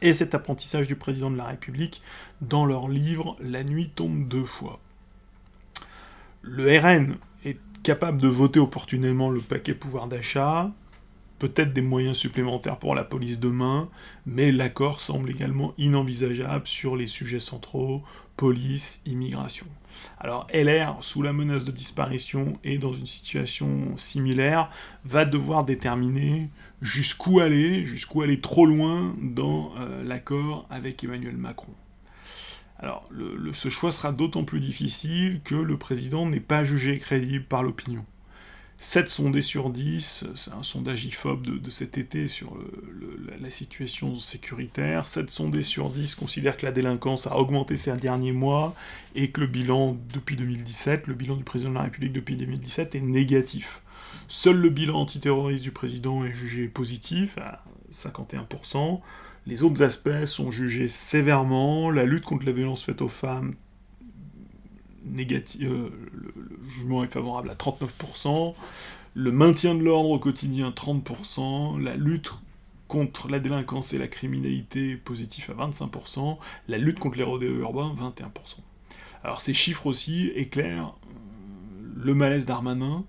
A: et cet apprentissage du président de la République dans leur livre La nuit tombe deux fois le RN est capable de voter opportunément le paquet pouvoir d'achat, peut-être des moyens supplémentaires pour la police demain, mais l'accord semble également inenvisageable sur les sujets centraux, police, immigration. Alors LR, sous la menace de disparition et dans une situation similaire, va devoir déterminer jusqu'où aller, jusqu'où aller trop loin dans euh, l'accord avec Emmanuel Macron. Alors, ce choix sera d'autant plus difficile que le président n'est pas jugé crédible par l'opinion. 7 sondés sur 10, c'est un sondage IFOP de, cet été sur la, situation sécuritaire, 7 sondés sur 10 considèrent que la délinquance a augmenté ces derniers mois et que le bilan depuis 2017, le bilan du président de la République depuis 2017 est négatif. Seul le bilan antiterroriste du président est jugé positif, à 51%, les autres aspects sont jugés sévèrement, la lutte contre la violence faite aux femmes, négative, euh, le, jugement est favorable à 39%, le maintien de l'ordre au quotidien 30%, la lutte contre la délinquance et la criminalité positif à 25%, la lutte contre les rodéos urbains 21%. Alors ces chiffres aussi éclairent euh, le malaise d'Armanin,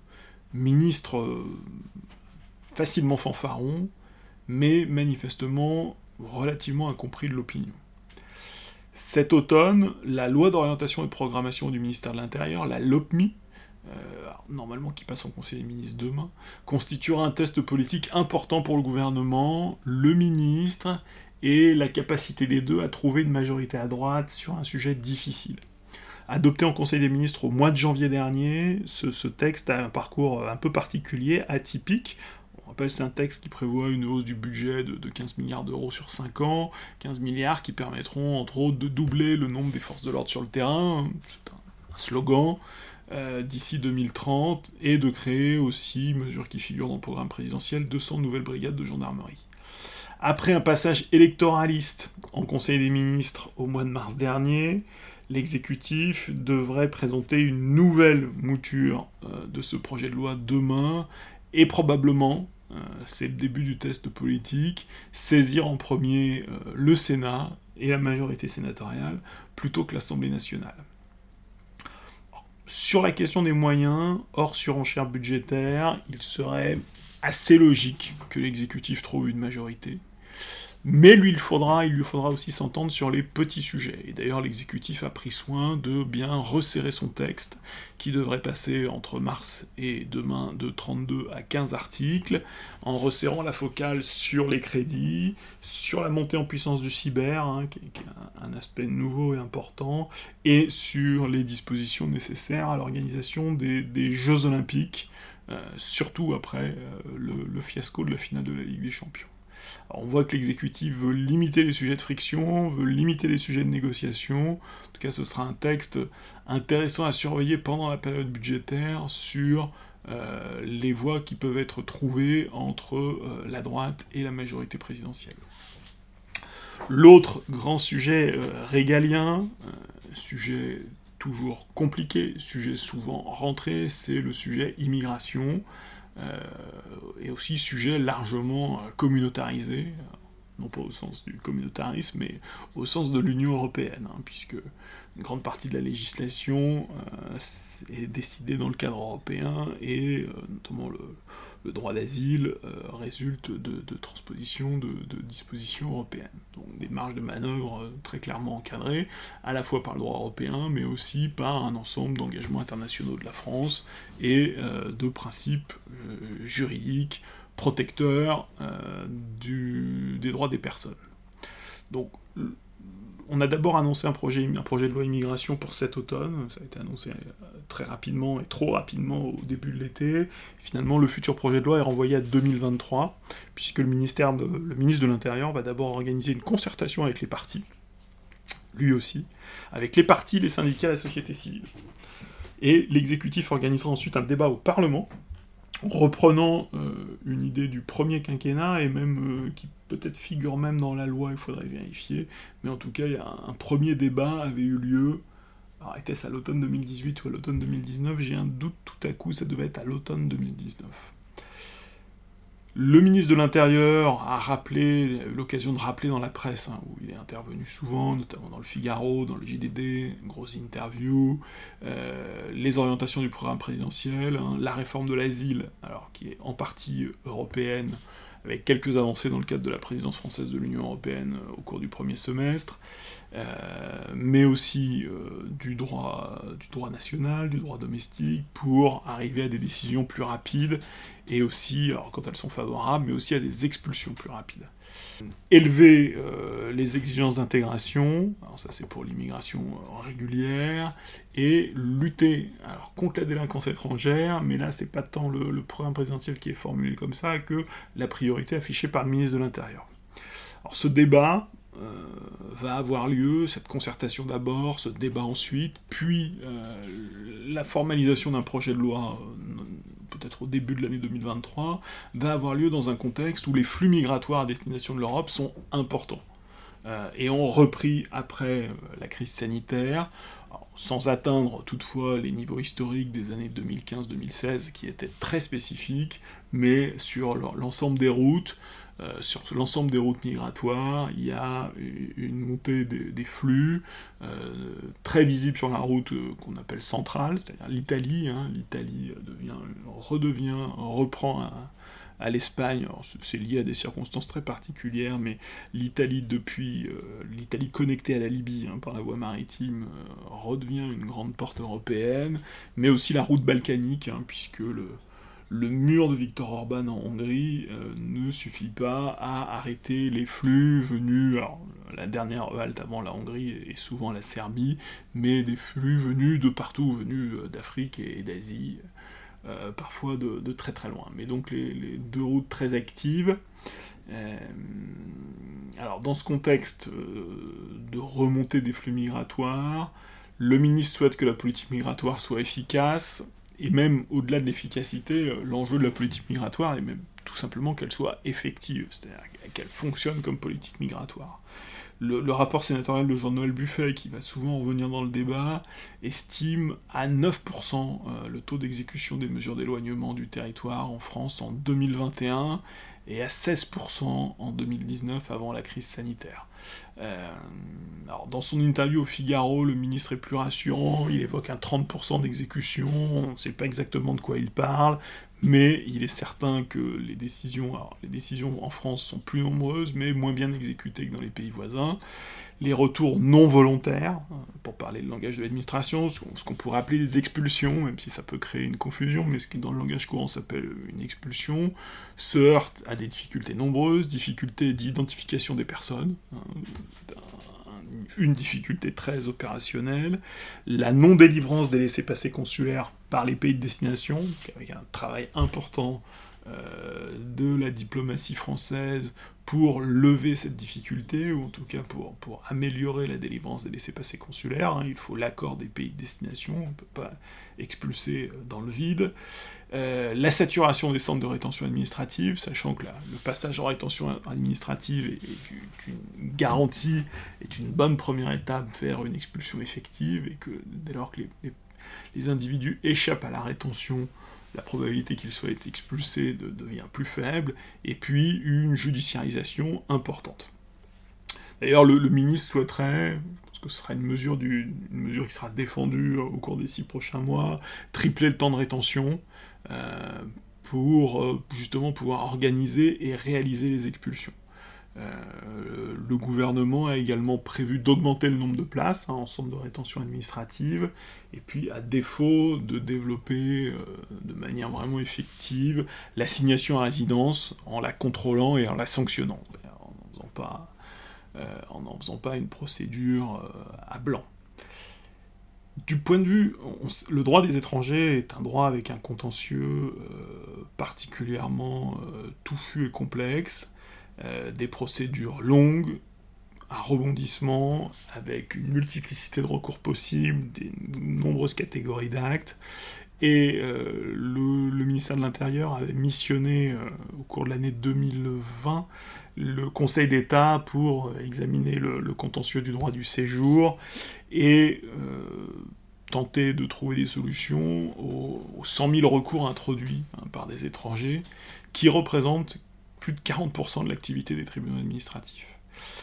A: ministre euh, facilement fanfaron, mais manifestement relativement incompris de l'opinion. Cet automne, la loi d'orientation et de programmation du ministère de l'Intérieur, la LOPMI, euh, normalement qui passe en Conseil des ministres demain, constituera un test politique important pour le gouvernement, le ministre et la capacité des deux à trouver une majorité à droite sur un sujet difficile. Adopté en Conseil des ministres au mois de janvier dernier, ce, texte a un parcours un peu particulier, atypique. Rappelle, c'est un texte qui prévoit une hausse du budget de, 15 milliards d'euros sur 5 ans, 15 milliards qui permettront entre autres de doubler le nombre des forces de l'ordre sur le terrain, c'est un, slogan, euh, d'ici 2030, et de créer aussi, mesure qui figure dans le programme présidentiel, 200 nouvelles brigades de gendarmerie. Après un passage électoraliste en Conseil des ministres au mois de mars dernier, l'exécutif devrait présenter une nouvelle mouture euh, de ce projet de loi demain, et probablement, c'est le début du test politique, saisir en premier euh, le Sénat et la majorité sénatoriale plutôt que l'Assemblée nationale. Sur la question des moyens, hors surenchère budgétaire, il serait assez logique que l'exécutif trouve une majorité. Mais lui, il, faudra, il lui faudra aussi s'entendre sur les petits sujets. Et d'ailleurs, l'exécutif a pris soin de bien resserrer son texte, qui devrait passer entre mars et demain de 32 à 15 articles, en resserrant la focale sur les crédits, sur la montée en puissance du cyber, hein, qui, est un, aspect nouveau et important, et sur les dispositions nécessaires à l'organisation des, Jeux olympiques, euh, surtout après euh, le fiasco de la finale de la Ligue des Champions on voit que l'exécutif veut limiter les sujets de friction, veut limiter les sujets de négociation. En tout cas, ce sera un texte intéressant à surveiller pendant la période budgétaire sur euh, les voies qui peuvent être trouvées entre euh, la droite et la majorité présidentielle. L'autre grand sujet euh, régalien, sujet toujours compliqué, sujet souvent rentré, c'est le sujet immigration. Euh, et aussi sujet largement euh, communautarisé, non pas au sens du communautarisme, mais au sens de l'Union européenne, hein, puisque une grande partie de la législation euh, est décidée dans le cadre européen, et notamment le, le droit d'asile euh, résulte de, transpositions de, dispositions européennes. Donc des marges de manœuvre euh, très clairement encadrées, à la fois par le droit européen, mais aussi par un ensemble d'engagements internationaux de la France et euh, de principes juridiques protecteurs des droits des personnes. Donc on a d'abord annoncé un projet, de loi immigration pour cet automne, ça a été annoncé euh, très rapidement et trop rapidement au début de l'été. Finalement, le futur projet de loi est renvoyé à 2023, puisque le ministre de l'Intérieur va d'abord organiser une concertation avec les partis, lui aussi, avec les partis, les syndicats, la société civile. Et l'exécutif organisera ensuite un débat au Parlement, reprenant euh, une idée du premier quinquennat et même euh, qui peut-être figure même dans la loi, il faudrait vérifier, mais en tout cas, il y a un, premier débat avait eu lieu. Alors, était-ce à l'automne 2018 ou à l'automne 2019 J'ai un doute tout à coup, ça devait être à l'automne 2019. Le ministre de l'Intérieur a rappelé, eu l'occasion de rappeler dans la presse, hein, où il est intervenu souvent, notamment dans le Figaro, dans le JDD, une grosse interview, euh, les orientations du programme présidentiel, hein, la réforme de l'asile, alors qui est en partie européenne, avec quelques avancées dans le cadre de la présidence française de l'Union européenne euh, au cours du premier semestre, euh, mais aussi euh, du, droit, du droit national, du droit domestique, pour arriver à des décisions plus rapides, et aussi, quand elles sont favorables, mais aussi à des expulsions plus rapides élever euh, les exigences d'intégration, alors ça c'est pour l'immigration euh, régulière, et lutter alors, contre la délinquance étrangère, mais là c'est pas tant le, programme présidentiel qui est formulé comme ça que la priorité affichée par le ministre de l'Intérieur. Alors ce débat euh, va avoir lieu, cette concertation d'abord, ce débat ensuite, puis la formalisation d'un projet de loi peut-être au début de l'année 2023, va avoir lieu dans un contexte où les flux migratoires à destination de l'Europe sont importants. Euh, et ont repris après euh, la crise sanitaire, sans atteindre toutefois les niveaux historiques des années 2015-2016 qui étaient très spécifiques, mais sur l'ensemble des routes, sur l'ensemble des routes migratoires, il y a une montée des, flux euh, très visible sur la route euh, qu'on appelle centrale, c'est-à-dire l'Italie. Hein. L'Italie devient, redevient, reprend à l'Espagne. C'est lié à des circonstances très particulières, mais l'Italie, depuis l'Italie connectée à la Libye hein, par la voie maritime, redevient une grande porte européenne, mais aussi la route balkanique, hein, puisque le, le mur de Viktor Orban en Hongrie euh, ne suffit pas à arrêter les flux venus, alors la dernière halte avant la Hongrie est souvent la Serbie, mais des flux venus de partout, venus euh, d'Afrique et d'Asie, euh, parfois de, très très loin. Mais donc les, deux routes très actives. alors dans ce contexte de remontée des flux migratoires, le ministre souhaite que la politique migratoire soit efficace, et même au-delà de l'efficacité, euh, l'enjeu de la politique migratoire est même tout simplement qu'elle soit effective, c'est-à-dire qu'elle fonctionne comme politique migratoire. Le, rapport sénatorial de Jean-Noël Buffet, qui va souvent revenir dans le débat, estime à 9% euh, le taux d'exécution des mesures d'éloignement du territoire en France en 2021 et à 16% en 2019 avant la crise sanitaire. Euh, alors, dans son interview au Figaro, le ministre est plus rassurant, il évoque un 30% d'exécution, on ne sait pas exactement de quoi il parle, mais il est certain que les décisions, les décisions en France sont plus nombreuses, mais moins bien exécutées que dans les pays voisins les retours non volontaires, euh, pour parler le langage de l'administration, ce qu'on pourrait appeler des expulsions, même si ça peut créer une confusion, mais ce qui dans le langage courant s'appelle une expulsion, se heurtent à des difficultés nombreuses, difficultés d'identification des personnes, hein, une difficulté très opérationnelle, la non-délivrance des laissés-passer consulaires par les pays de destination, avec un travail important euh, de la diplomatie française pour lever cette difficulté, ou en tout cas pour, pour améliorer la délivrance des laissés-passer consulaires. Hein. Il faut l'accord des pays de destination, on ne peut pas expulser euh, dans le vide. Euh, la saturation des centres de rétention administrative, sachant que le passage en rétention administrative est, une garantie, est une bonne première étape vers une expulsion effective, et que dès lors que les, les individus échappent à la rétention, la probabilité qu'il soit expulsé devient plus faible, et puis une judiciarisation importante. D'ailleurs, le, ministre souhaiterait, parce que ce sera une mesure, qui sera défendue au cours des six prochains mois, tripler le temps de rétention euh, pour euh, justement pouvoir organiser et réaliser les expulsions. Euh, le gouvernement a également prévu d'augmenter le nombre de places hein, en centre de rétention administrative, et puis à défaut de développer euh, de manière vraiment effective l'assignation à résidence en la contrôlant et en la sanctionnant, en n'en faisant pas, euh, en faisant pas une procédure à blanc. Du point de vue, le droit des étrangers est un droit avec un contentieux particulièrement touffu et complexe. Euh, des procédures longues, un rebondissement, avec une multiplicité de recours possibles, des nombreuses catégories d'actes. Et euh, le, ministère de l'Intérieur avait missionné euh, au cours de l'année 2020 le Conseil d'État pour examiner le, contentieux du droit du séjour et tenter de trouver des solutions aux, 100 000 recours introduits hein, par des étrangers qui représentent plus de 40% de l'activité des tribunaux administratifs.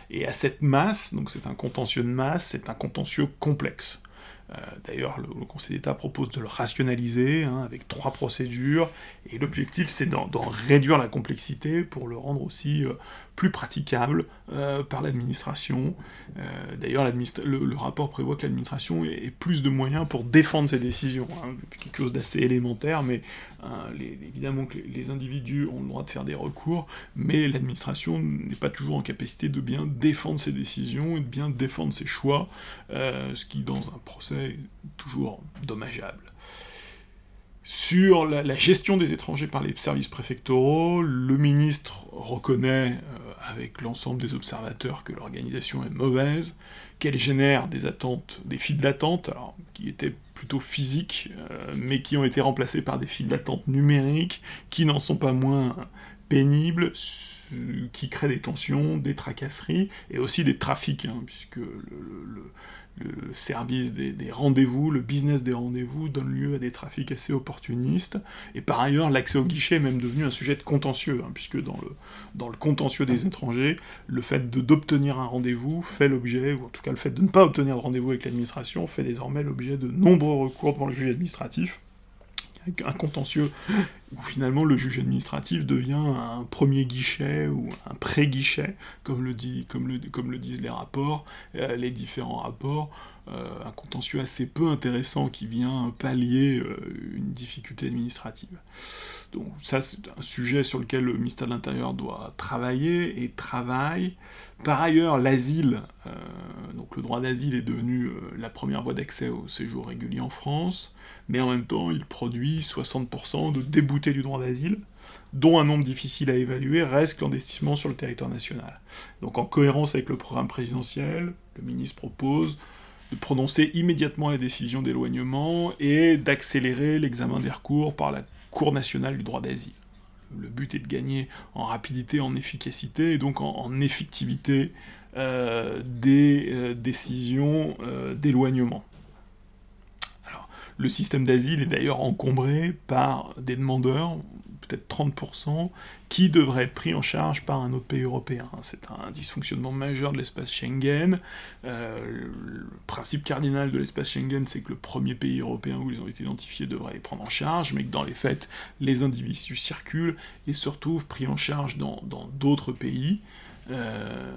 A: Et à cette masse, donc c'est un contentieux de masse, c'est un contentieux complexe. Euh, d'ailleurs, le, Conseil d'État propose de le rationaliser hein, avec trois procédures, et l'objectif c'est d'en réduire la complexité pour le rendre aussi euh, plus praticable euh, par l'administration. Euh, d'ailleurs, le, rapport prévoit que l'administration ait, plus de moyens pour défendre ses décisions. Hein, quelque chose d'assez élémentaire, mais hein, évidemment que les, individus ont le droit de faire des recours, mais l'administration n'est pas toujours en capacité de bien défendre ses décisions et de bien défendre ses choix, euh, ce qui, dans un procès, est toujours dommageable. Sur la, gestion des étrangers par les services préfectoraux, le ministre reconnaît avec l'ensemble des observateurs que l'organisation est mauvaise, qu'elle génère des attentes, des files d'attente, qui étaient plutôt physiques, euh, mais qui ont été remplacées par des files d'attente numériques, qui n'en sont pas moins pénibles, qui créent des tensions, des tracasseries, et aussi des trafics, hein, puisque le, le service des, rendez-vous, le business des rendez-vous donne lieu à des trafics assez opportunistes, et par ailleurs l'accès au guichet est même devenu un sujet de contentieux, hein, puisque dans le, dans le contentieux des étrangers, le fait d'obtenir un rendez-vous fait l'objet, ou en tout cas le fait de ne pas obtenir de rendez-vous avec l'administration, fait désormais l'objet de nombreux recours devant le juge administratif, un contentieux où finalement le juge administratif devient un premier guichet ou un pré-guichet, comme le, disent les rapports, euh, les différents rapports, un contentieux assez peu intéressant qui vient pallier euh, une difficulté administrative. Donc ça, c'est un sujet sur lequel le ministère de l'Intérieur doit travailler et travaille. Par ailleurs, l'asile, euh, donc le droit d'asile est devenu la première voie d'accès au séjour régulier en France, mais en même temps, il produit 60% de déboutés du droit d'asile, dont un nombre difficile à évaluer reste clandestinement sur le territoire national. Donc en cohérence avec le programme présidentiel, le ministre propose de prononcer immédiatement la décision d'éloignement et d'accélérer l'examen des recours par la Cour nationale du droit d'asile. Le but est de gagner en rapidité, en efficacité et donc en, effectivité euh, des euh, décisions euh, d'éloignement. Le système d'asile est d'ailleurs encombré par des demandeurs, peut-être 30%, qui devraient être pris en charge par un autre pays européen. C'est un dysfonctionnement majeur de l'espace Schengen. Euh, le principe cardinal de l'espace Schengen, c'est que le premier pays européen où ils ont été identifiés devrait les prendre en charge, mais que dans les faits, les individus circulent et se retrouvent pris en charge dans d'autres pays. Euh,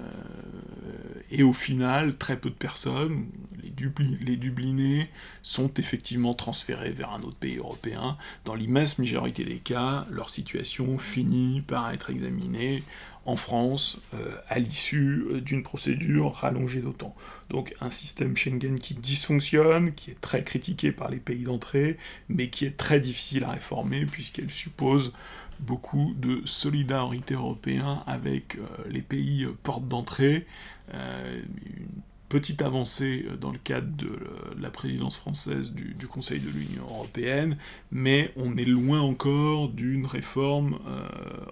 A: et au final, très peu de personnes, les, Dublinés, sont effectivement transférés vers un autre pays européen. Dans l'immense majorité des cas, leur situation finit par être examinée en France euh, à l'issue euh, d'une procédure rallongée d'autant. Donc un système Schengen qui dysfonctionne, qui est très critiqué par les pays d'entrée, mais qui est très difficile à réformer puisqu'elle suppose beaucoup de solidarité européenne avec euh, les pays euh, portes d'entrée. Euh, une petite avancée dans le cadre de la présidence française du, Conseil de l'Union européenne, mais on est loin encore d'une réforme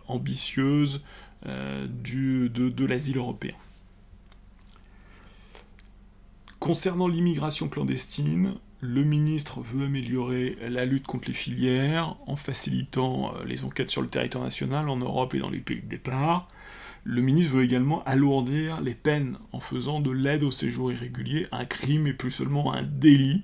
A: ambitieuse du, de l'asile européen. Concernant l'immigration clandestine, le ministre veut améliorer la lutte contre les filières en facilitant euh, les enquêtes sur le territoire national, en Europe et dans les pays de départ. Le ministre veut également alourdir les peines en faisant de l'aide au séjour irrégulier un crime et plus seulement un délit.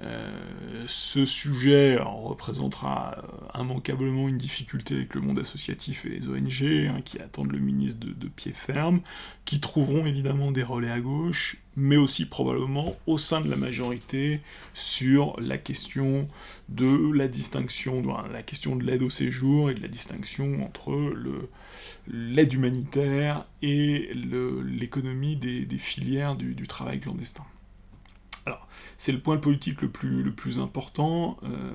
A: Euh, ce sujet représentera euh, immanquablement une difficulté avec le monde associatif et les ONG hein, qui attendent le ministre de, de pied ferme, qui trouveront évidemment des relais à gauche, mais aussi probablement au sein de la majorité sur la question de la distinction, la question de l'aide au séjour et de la distinction entre le, l'aide humanitaire et l'économie des, filières du, travail clandestin. Alors, c'est le point politique le plus, important. Euh,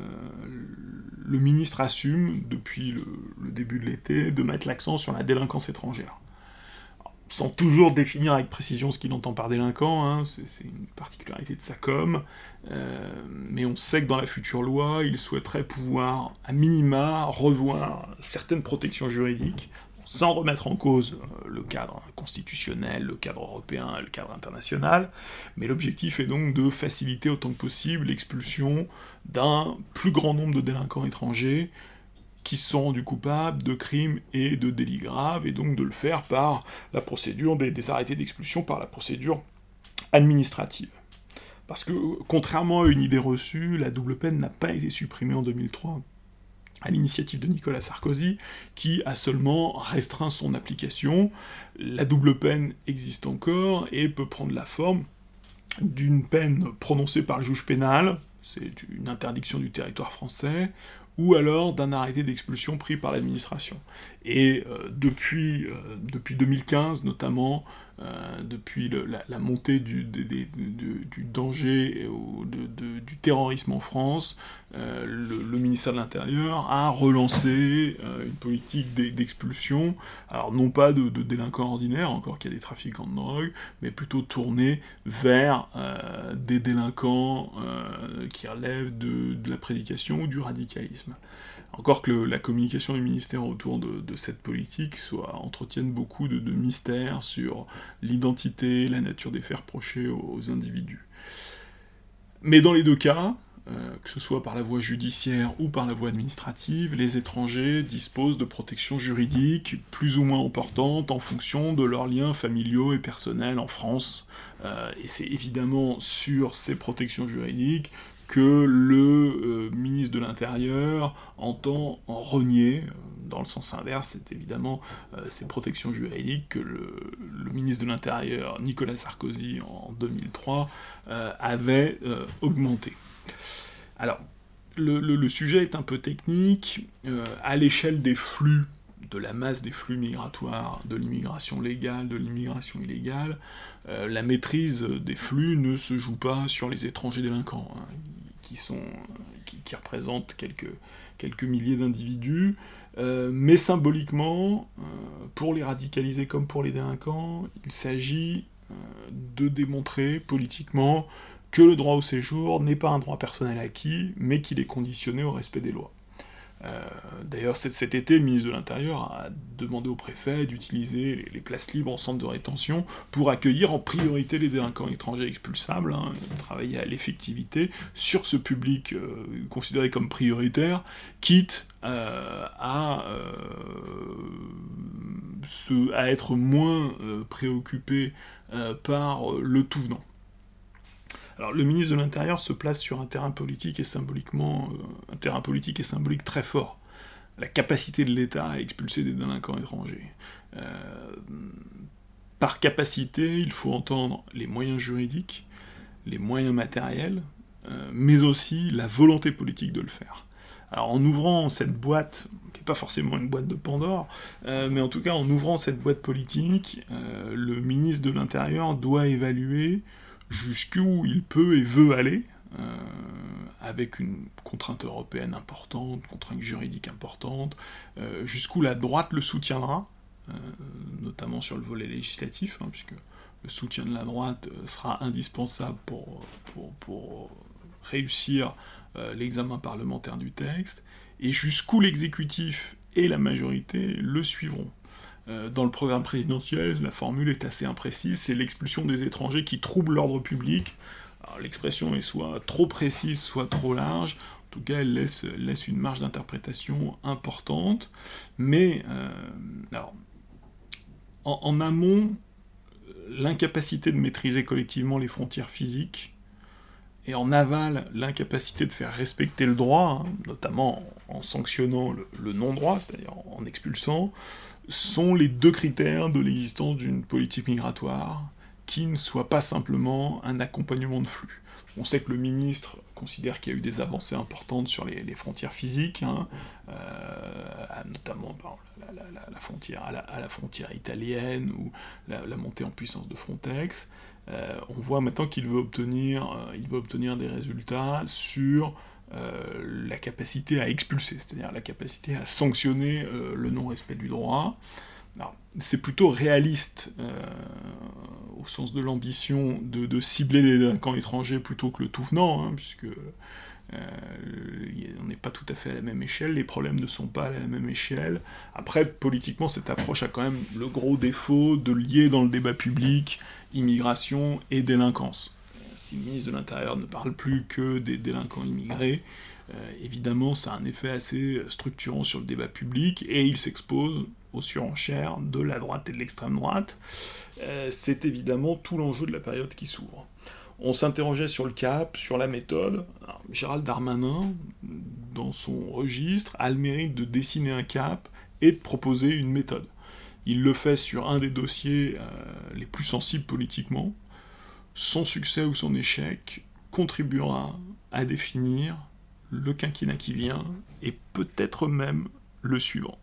A: le ministre assume, depuis le, le début de l'été, de mettre l'accent sur la délinquance étrangère sans toujours définir avec précision ce qu'il entend par délinquant, hein, c'est une particularité de sa com, euh, mais on sait que dans la future loi, il souhaiterait pouvoir, à minima, revoir certaines protections juridiques sans remettre en cause euh, le cadre constitutionnel, le cadre européen, le cadre international, mais l'objectif est donc de faciliter autant que possible l'expulsion d'un plus grand nombre de délinquants étrangers qui sont rendus coupables de crimes et de délits graves, et donc de le faire par la procédure des, arrêtés d'expulsion, par la procédure administrative. Parce que, contrairement à une idée reçue, la double peine n'a pas été supprimée en 2003 à l'initiative de Nicolas Sarkozy, qui a seulement restreint son application. La double peine existe encore et peut prendre la forme d'une peine prononcée par le juge pénal, c'est une interdiction du territoire français, ou alors d'un arrêté d'expulsion pris par l'administration. Et euh, depuis, euh, depuis 2015 notamment, euh, depuis la, montée du, danger du terrorisme en France, euh, le, ministère de l'Intérieur a relancé euh, une politique d'expulsion, alors non pas de, délinquants ordinaires, encore qu'il y a des trafiquants de drogue, mais plutôt tournée vers des délinquants qui relèvent de, la prédication ou du radicalisme. Encore que la communication du ministère autour de, cette politique soit, entretienne beaucoup de, mystères sur l'identité, la nature des faits reprochés aux, individus. Mais dans les deux cas, euh, que ce soit par la voie judiciaire ou par la voie administrative, les étrangers disposent de protections juridiques plus ou moins importantes en fonction de leurs liens familiaux et personnels en France. Euh, et c'est évidemment sur ces protections juridiques que le ministre de l'Intérieur entend en renier, dans le sens inverse, c'est évidemment ces protections juridiques que le, ministre de l'Intérieur, Nicolas Sarkozy, en 2003, avait augmenté. Alors, le, sujet est un peu technique. à l'échelle des flux de la masse des flux migratoires, de l'immigration légale, de l'immigration illégale, euh, la maîtrise des flux ne se joue pas sur les étrangers délinquants, hein, qui, représentent quelques, milliers d'individus, euh, mais symboliquement, euh, pour les radicaliser comme pour les délinquants, il s'agit de démontrer politiquement que le droit au séjour n'est pas un droit personnel acquis, mais qu'il est conditionné au respect des lois. Euh, d'ailleurs, cet, été, le ministre de l'Intérieur a demandé au préfet d'utiliser les, places libres en centre de rétention pour accueillir en priorité les délinquants étrangers expulsables, hein, travailler à l'effectivité sur ce public euh, considéré comme prioritaire, quitte euh, à, à, être moins préoccupé par le tout venant. Alors le ministre de l'Intérieur se place sur un terrain politique et symboliquement, euh, un terrain politique et symbolique très fort. La capacité de l'État à expulser des délinquants étrangers. Euh, par capacité, il faut entendre les moyens juridiques, les moyens matériels, euh, mais aussi la volonté politique de le faire. Alors en ouvrant cette boîte, qui n'est pas forcément une boîte de Pandore, mais en tout cas en ouvrant cette boîte politique, le ministre de l'Intérieur doit évaluer jusqu'où il peut et veut aller, euh, avec une contrainte européenne importante, contrainte juridique importante, euh, jusqu'où la droite le soutiendra, euh, notamment sur le volet législatif, hein, puisque le soutien de la droite sera indispensable pour réussir l'examen parlementaire du texte, et jusqu'où l'exécutif et la majorité le suivront. Euh, dans le programme présidentiel, la formule est assez imprécise, c'est l'expulsion des étrangers qui troublent l'ordre public. L'expression est soit trop précise, soit trop large. En tout cas, elle laisse, laisse une marge d'interprétation importante. Mais, euh, alors, en, amont, l'incapacité de maîtriser collectivement les frontières physiques, et en aval, l'incapacité de faire respecter le droit, hein, notamment en sanctionnant le non-droit, c'est-à-dire en expulsant, sont les deux critères de l'existence d'une politique migratoire qui ne soit pas simplement un accompagnement de flux. On sait que le ministre considère qu'il y a eu des avancées importantes sur les, frontières physiques, hein, euh, notamment la, frontière, à, la, frontière italienne ou la, montée en puissance de Frontex. Euh, on voit maintenant qu'il veut euh, veut obtenir des résultats sur euh, la capacité à expulser, c'est-à-dire la capacité à sanctionner euh, le non-respect du droit. C'est plutôt réaliste euh, au sens de l'ambition de, cibler les délinquants étrangers plutôt que le tout venant, hein, puisque on n'est pas tout à fait à la même échelle, les problèmes ne sont pas à la même échelle. Après, politiquement, cette approche a quand même le gros défaut de lier dans le débat public immigration et délinquance si le ministre de l'Intérieur ne parle plus que des délinquants immigrés, euh, évidemment, ça a un effet assez structurant sur le débat public et il s'expose aux surenchères de la droite et de l'extrême droite. Euh, c'est évidemment tout l'enjeu de la période qui s'ouvre. On s'interrogeait sur le cap, sur la méthode. Gérald Darmanin, dans son registre, a le mérite de dessiner un cap et de proposer une méthode. Il le fait sur un des dossiers euh, les plus sensibles politiquement, son succès ou son échec contribuera à définir le quinquennat qui vient et peut-être même le suivant.